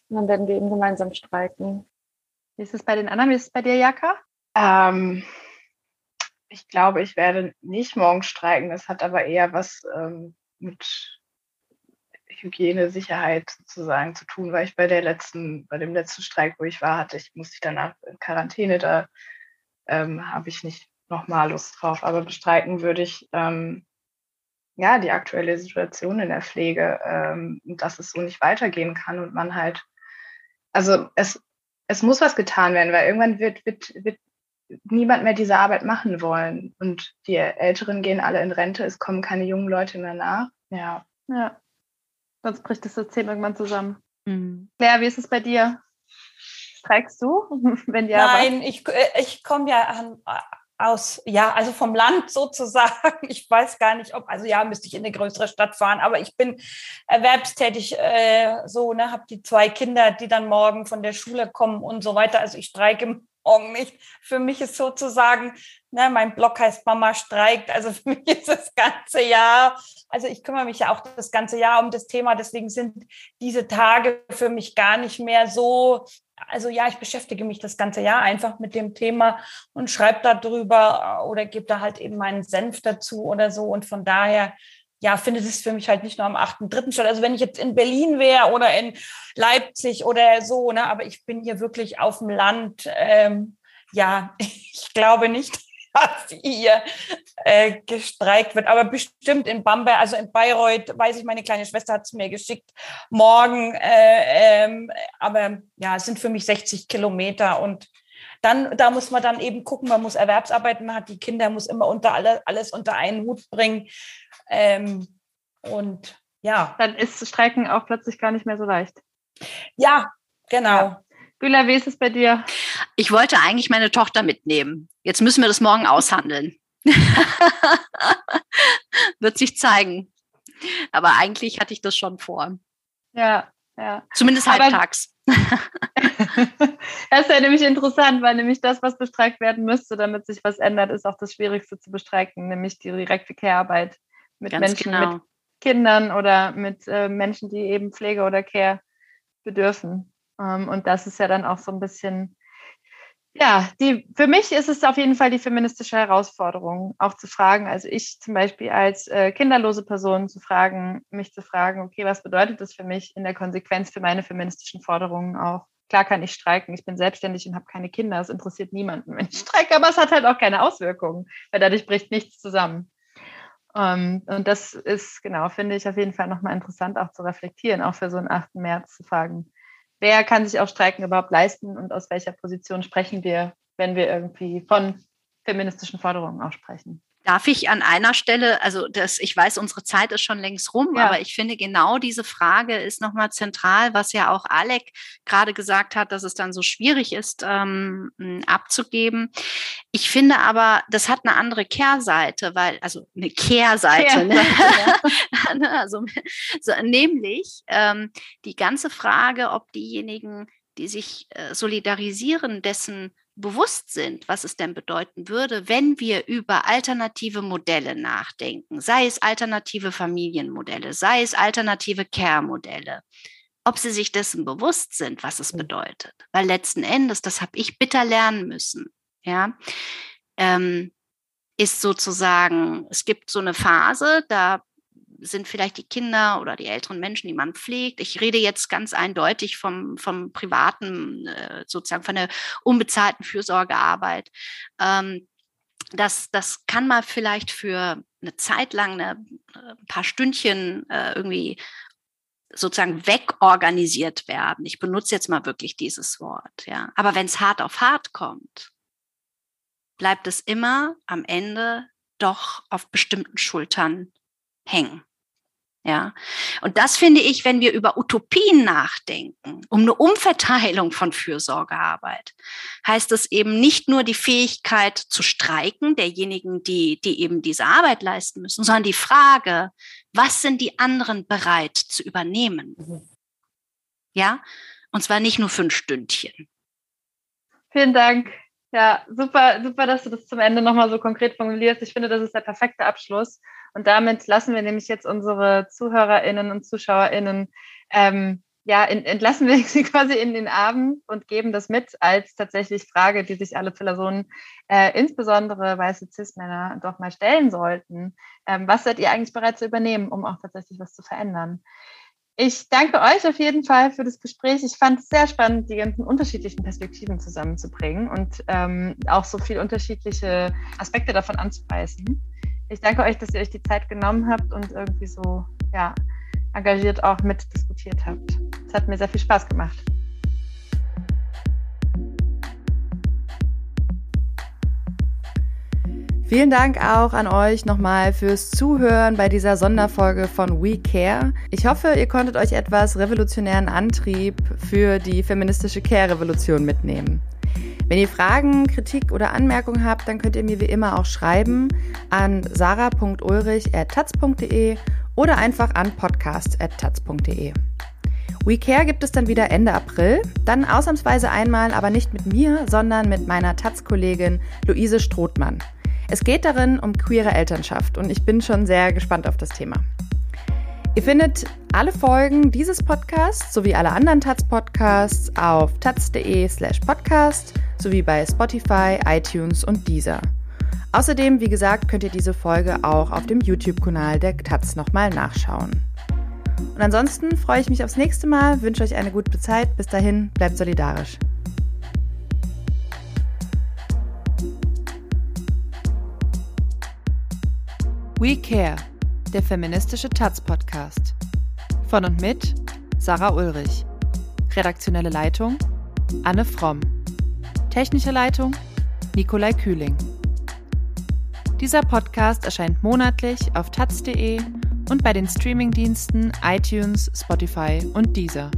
und dann werden wir eben gemeinsam streiken. Wie ist es bei den anderen? Wie ist es bei dir, Jaka? Ähm, ich glaube, ich werde nicht morgen streiken. Das hat aber eher was ähm, mit Hygiene, Sicherheit sozusagen zu tun, weil ich bei der letzten, bei dem letzten Streik, wo ich war, hatte ich, musste ich danach in Quarantäne, da ähm, habe ich nicht nochmal Lust drauf. Aber bestreiten würde ich ähm, ja die aktuelle Situation in der Pflege, ähm, dass es so nicht weitergehen kann und man halt also es, es muss was getan werden, weil irgendwann wird, wird, wird niemand mehr diese Arbeit machen wollen. Und die Älteren gehen alle in Rente, es kommen keine jungen Leute mehr nach. Ja. Ja. Sonst bricht das System irgendwann zusammen. Mhm. Claire, wie ist es bei dir? Streikst du? (laughs) Wenn ja, Nein, was? ich, äh, ich komme ja an, aus, ja, also vom Land sozusagen. (laughs) Ich weiß gar nicht, ob, also ja, müsste ich in eine größere Stadt fahren, aber ich bin erwerbstätig, äh, so, ne, habe die zwei Kinder, die dann morgen von der Schule kommen und so weiter. Also ich streike (laughs) morgen nicht. Für mich ist sozusagen, ne, mein Blog heißt Mama streikt, also (laughs) für mich ist das ganze Jahr, also ich kümmere mich ja auch das ganze Jahr um das Thema, deswegen sind diese Tage für mich gar nicht mehr so also ja, ich beschäftige mich das ganze Jahr einfach mit dem Thema und schreibe darüber äh, oder gebe da halt eben meinen Senf dazu oder so. Und von daher, ja, findet es für mich halt nicht nur am 8.3. statt. Also wenn ich jetzt in Berlin wäre oder in Leipzig oder so, ne, aber ich bin hier wirklich auf dem Land. Ähm, ja, (laughs) ich glaube nicht, (laughs) dass hier äh, gestreikt wird. Aber bestimmt in Bamberg, also in Bayreuth, weiß ich, meine kleine Schwester hat es mir geschickt, morgen. Äh, ähm, aber ja, es sind für mich 60 Kilometer und dann, da muss man dann eben gucken, man muss Erwerbsarbeiten, man hat die Kinder, muss immer unter alle, alles unter einen Hut bringen. Ähm, und ja. Dann ist Streiken auch plötzlich gar nicht mehr so leicht. Ja, genau. Ja. Güla, wie ist es bei dir? Ich wollte eigentlich meine Tochter mitnehmen. Jetzt müssen wir das morgen aushandeln. (laughs) Wird sich zeigen. Aber eigentlich hatte ich das schon vor. Ja, ja. Zumindest halbtags. (laughs) das ist ja nämlich interessant, weil nämlich das, was bestreikt werden müsste, damit sich was ändert, ist auch das Schwierigste zu bestreiken, nämlich die direkte Care-Arbeit mit Ganz Menschen, genau. mit Kindern oder mit äh, Menschen, die eben Pflege oder Care bedürfen. Ähm, und das ist ja dann auch so ein bisschen ja, die, für mich ist es auf jeden Fall die feministische Herausforderung, auch zu fragen, also ich zum Beispiel als äh, kinderlose Person zu fragen, mich zu fragen, okay, was bedeutet das für mich in der Konsequenz für meine feministischen Forderungen auch? Klar kann ich streiken, ich bin selbstständig und habe keine Kinder, es interessiert niemanden, wenn ich streike, aber es hat halt auch keine Auswirkungen, weil dadurch bricht nichts zusammen. Um, ähm, und das ist, genau, finde ich auf jeden Fall nochmal interessant auch zu reflektieren, auch für so einen 8. März zu fragen, wer kann sich auch Streiken überhaupt leisten und aus welcher Position sprechen wir, wenn wir irgendwie von feministischen Forderungen auch sprechen. Darf ich an einer Stelle, also das, ich weiß, unsere Zeit ist schon längst rum, ja. aber ich finde genau diese Frage ist nochmal zentral, was ja auch Alec gerade gesagt hat, dass es dann so schwierig ist, ähm, abzugeben. Ich finde aber, das hat eine andere Kehrseite, weil, also eine Kehrseite, ne? ja. (laughs) also, so, nämlich ähm, die ganze Frage, ob diejenigen, die sich äh, solidarisieren, dessen bewusst sind, was es denn bedeuten würde, wenn wir über alternative Modelle nachdenken, sei es alternative Familienmodelle, sei es alternative Care-Modelle, ob sie sich dessen bewusst sind, was es bedeutet. Weil letzten Endes, das habe ich bitter lernen müssen, ja, ähm, ist sozusagen, es gibt so eine Phase, da sind vielleicht die Kinder oder die älteren Menschen, die man pflegt. Ich rede jetzt ganz eindeutig vom, vom privaten, äh, sozusagen von der unbezahlten Fürsorgearbeit. Ähm, das, das kann mal vielleicht für eine Zeit lang, eine, ein paar Stündchen äh, irgendwie sozusagen wegorganisiert werden. Ich benutze jetzt mal wirklich dieses Wort, ja. Aber wenn es hart auf hart kommt, bleibt es immer am Ende doch auf bestimmten Schultern hängen. Ja, und das finde ich, wenn wir über Utopien nachdenken, um eine Umverteilung von Fürsorgearbeit, heißt es eben nicht nur die Fähigkeit zu streiken derjenigen, die, die eben diese Arbeit leisten müssen, sondern die Frage, was sind die anderen bereit zu übernehmen? Mhm. Ja, und zwar nicht nur fünf Stündchen. Vielen Dank. Ja, super, super, dass du das zum Ende nochmal so konkret formulierst. Ich finde, das ist der perfekte Abschluss. Und damit lassen wir nämlich jetzt unsere ZuhörerInnen und ZuschauerInnen, ähm, ja, entlassen wir (laughs) sie quasi in den Abend und geben das mit als tatsächlich Frage, die sich alle Personen, äh, insbesondere weiße Cis-Männer, doch mal stellen sollten. Ähm, was seid ihr eigentlich bereit zu übernehmen, um auch tatsächlich was zu verändern? Ich danke euch auf jeden Fall für das Gespräch. Ich fand es sehr spannend, die ganzen unterschiedlichen Perspektiven zusammenzubringen und ähm, auch so viele unterschiedliche Aspekte davon anzupreisen ich danke euch, dass ihr euch die Zeit genommen habt und irgendwie so ja, engagiert auch mitdiskutiert habt. Es hat mir sehr viel Spaß gemacht. Vielen Dank auch an euch nochmal fürs Zuhören bei dieser Sonderfolge von We Care. Ich hoffe, ihr konntet euch etwas revolutionären Antrieb für die feministische Care-Revolution mitnehmen. Wenn ihr Fragen, Kritik oder Anmerkungen habt, dann könnt ihr mir wie immer auch schreiben an sarah.ulrich.taz.de oder einfach an podcast.taz.de. WeCare gibt es dann wieder Ende April, dann ausnahmsweise einmal, aber nicht mit mir, sondern mit meiner Taz-Kollegin Luise Strothmann. Es geht darin um queere Elternschaft und ich bin schon sehr gespannt auf das Thema. Ihr findet alle Folgen dieses Podcasts sowie alle anderen Taz-Podcasts auf taz.de slash podcast sowie bei Spotify, iTunes und Deezer. Außerdem, wie gesagt, könnt ihr diese Folge auch auf dem YouTube-Kanal der Taz nochmal nachschauen. Und ansonsten freue ich mich aufs nächste Mal, wünsche euch eine gute Zeit. Bis dahin, bleibt solidarisch. We Care der feministische Taz-Podcast. Von und mit Sarah Ulrich. Redaktionelle Leitung Anne Fromm. Technische Leitung Nikolai Kühling. Dieser Podcast erscheint monatlich auf taz.de und bei den Streamingdiensten iTunes, Spotify und Deezer.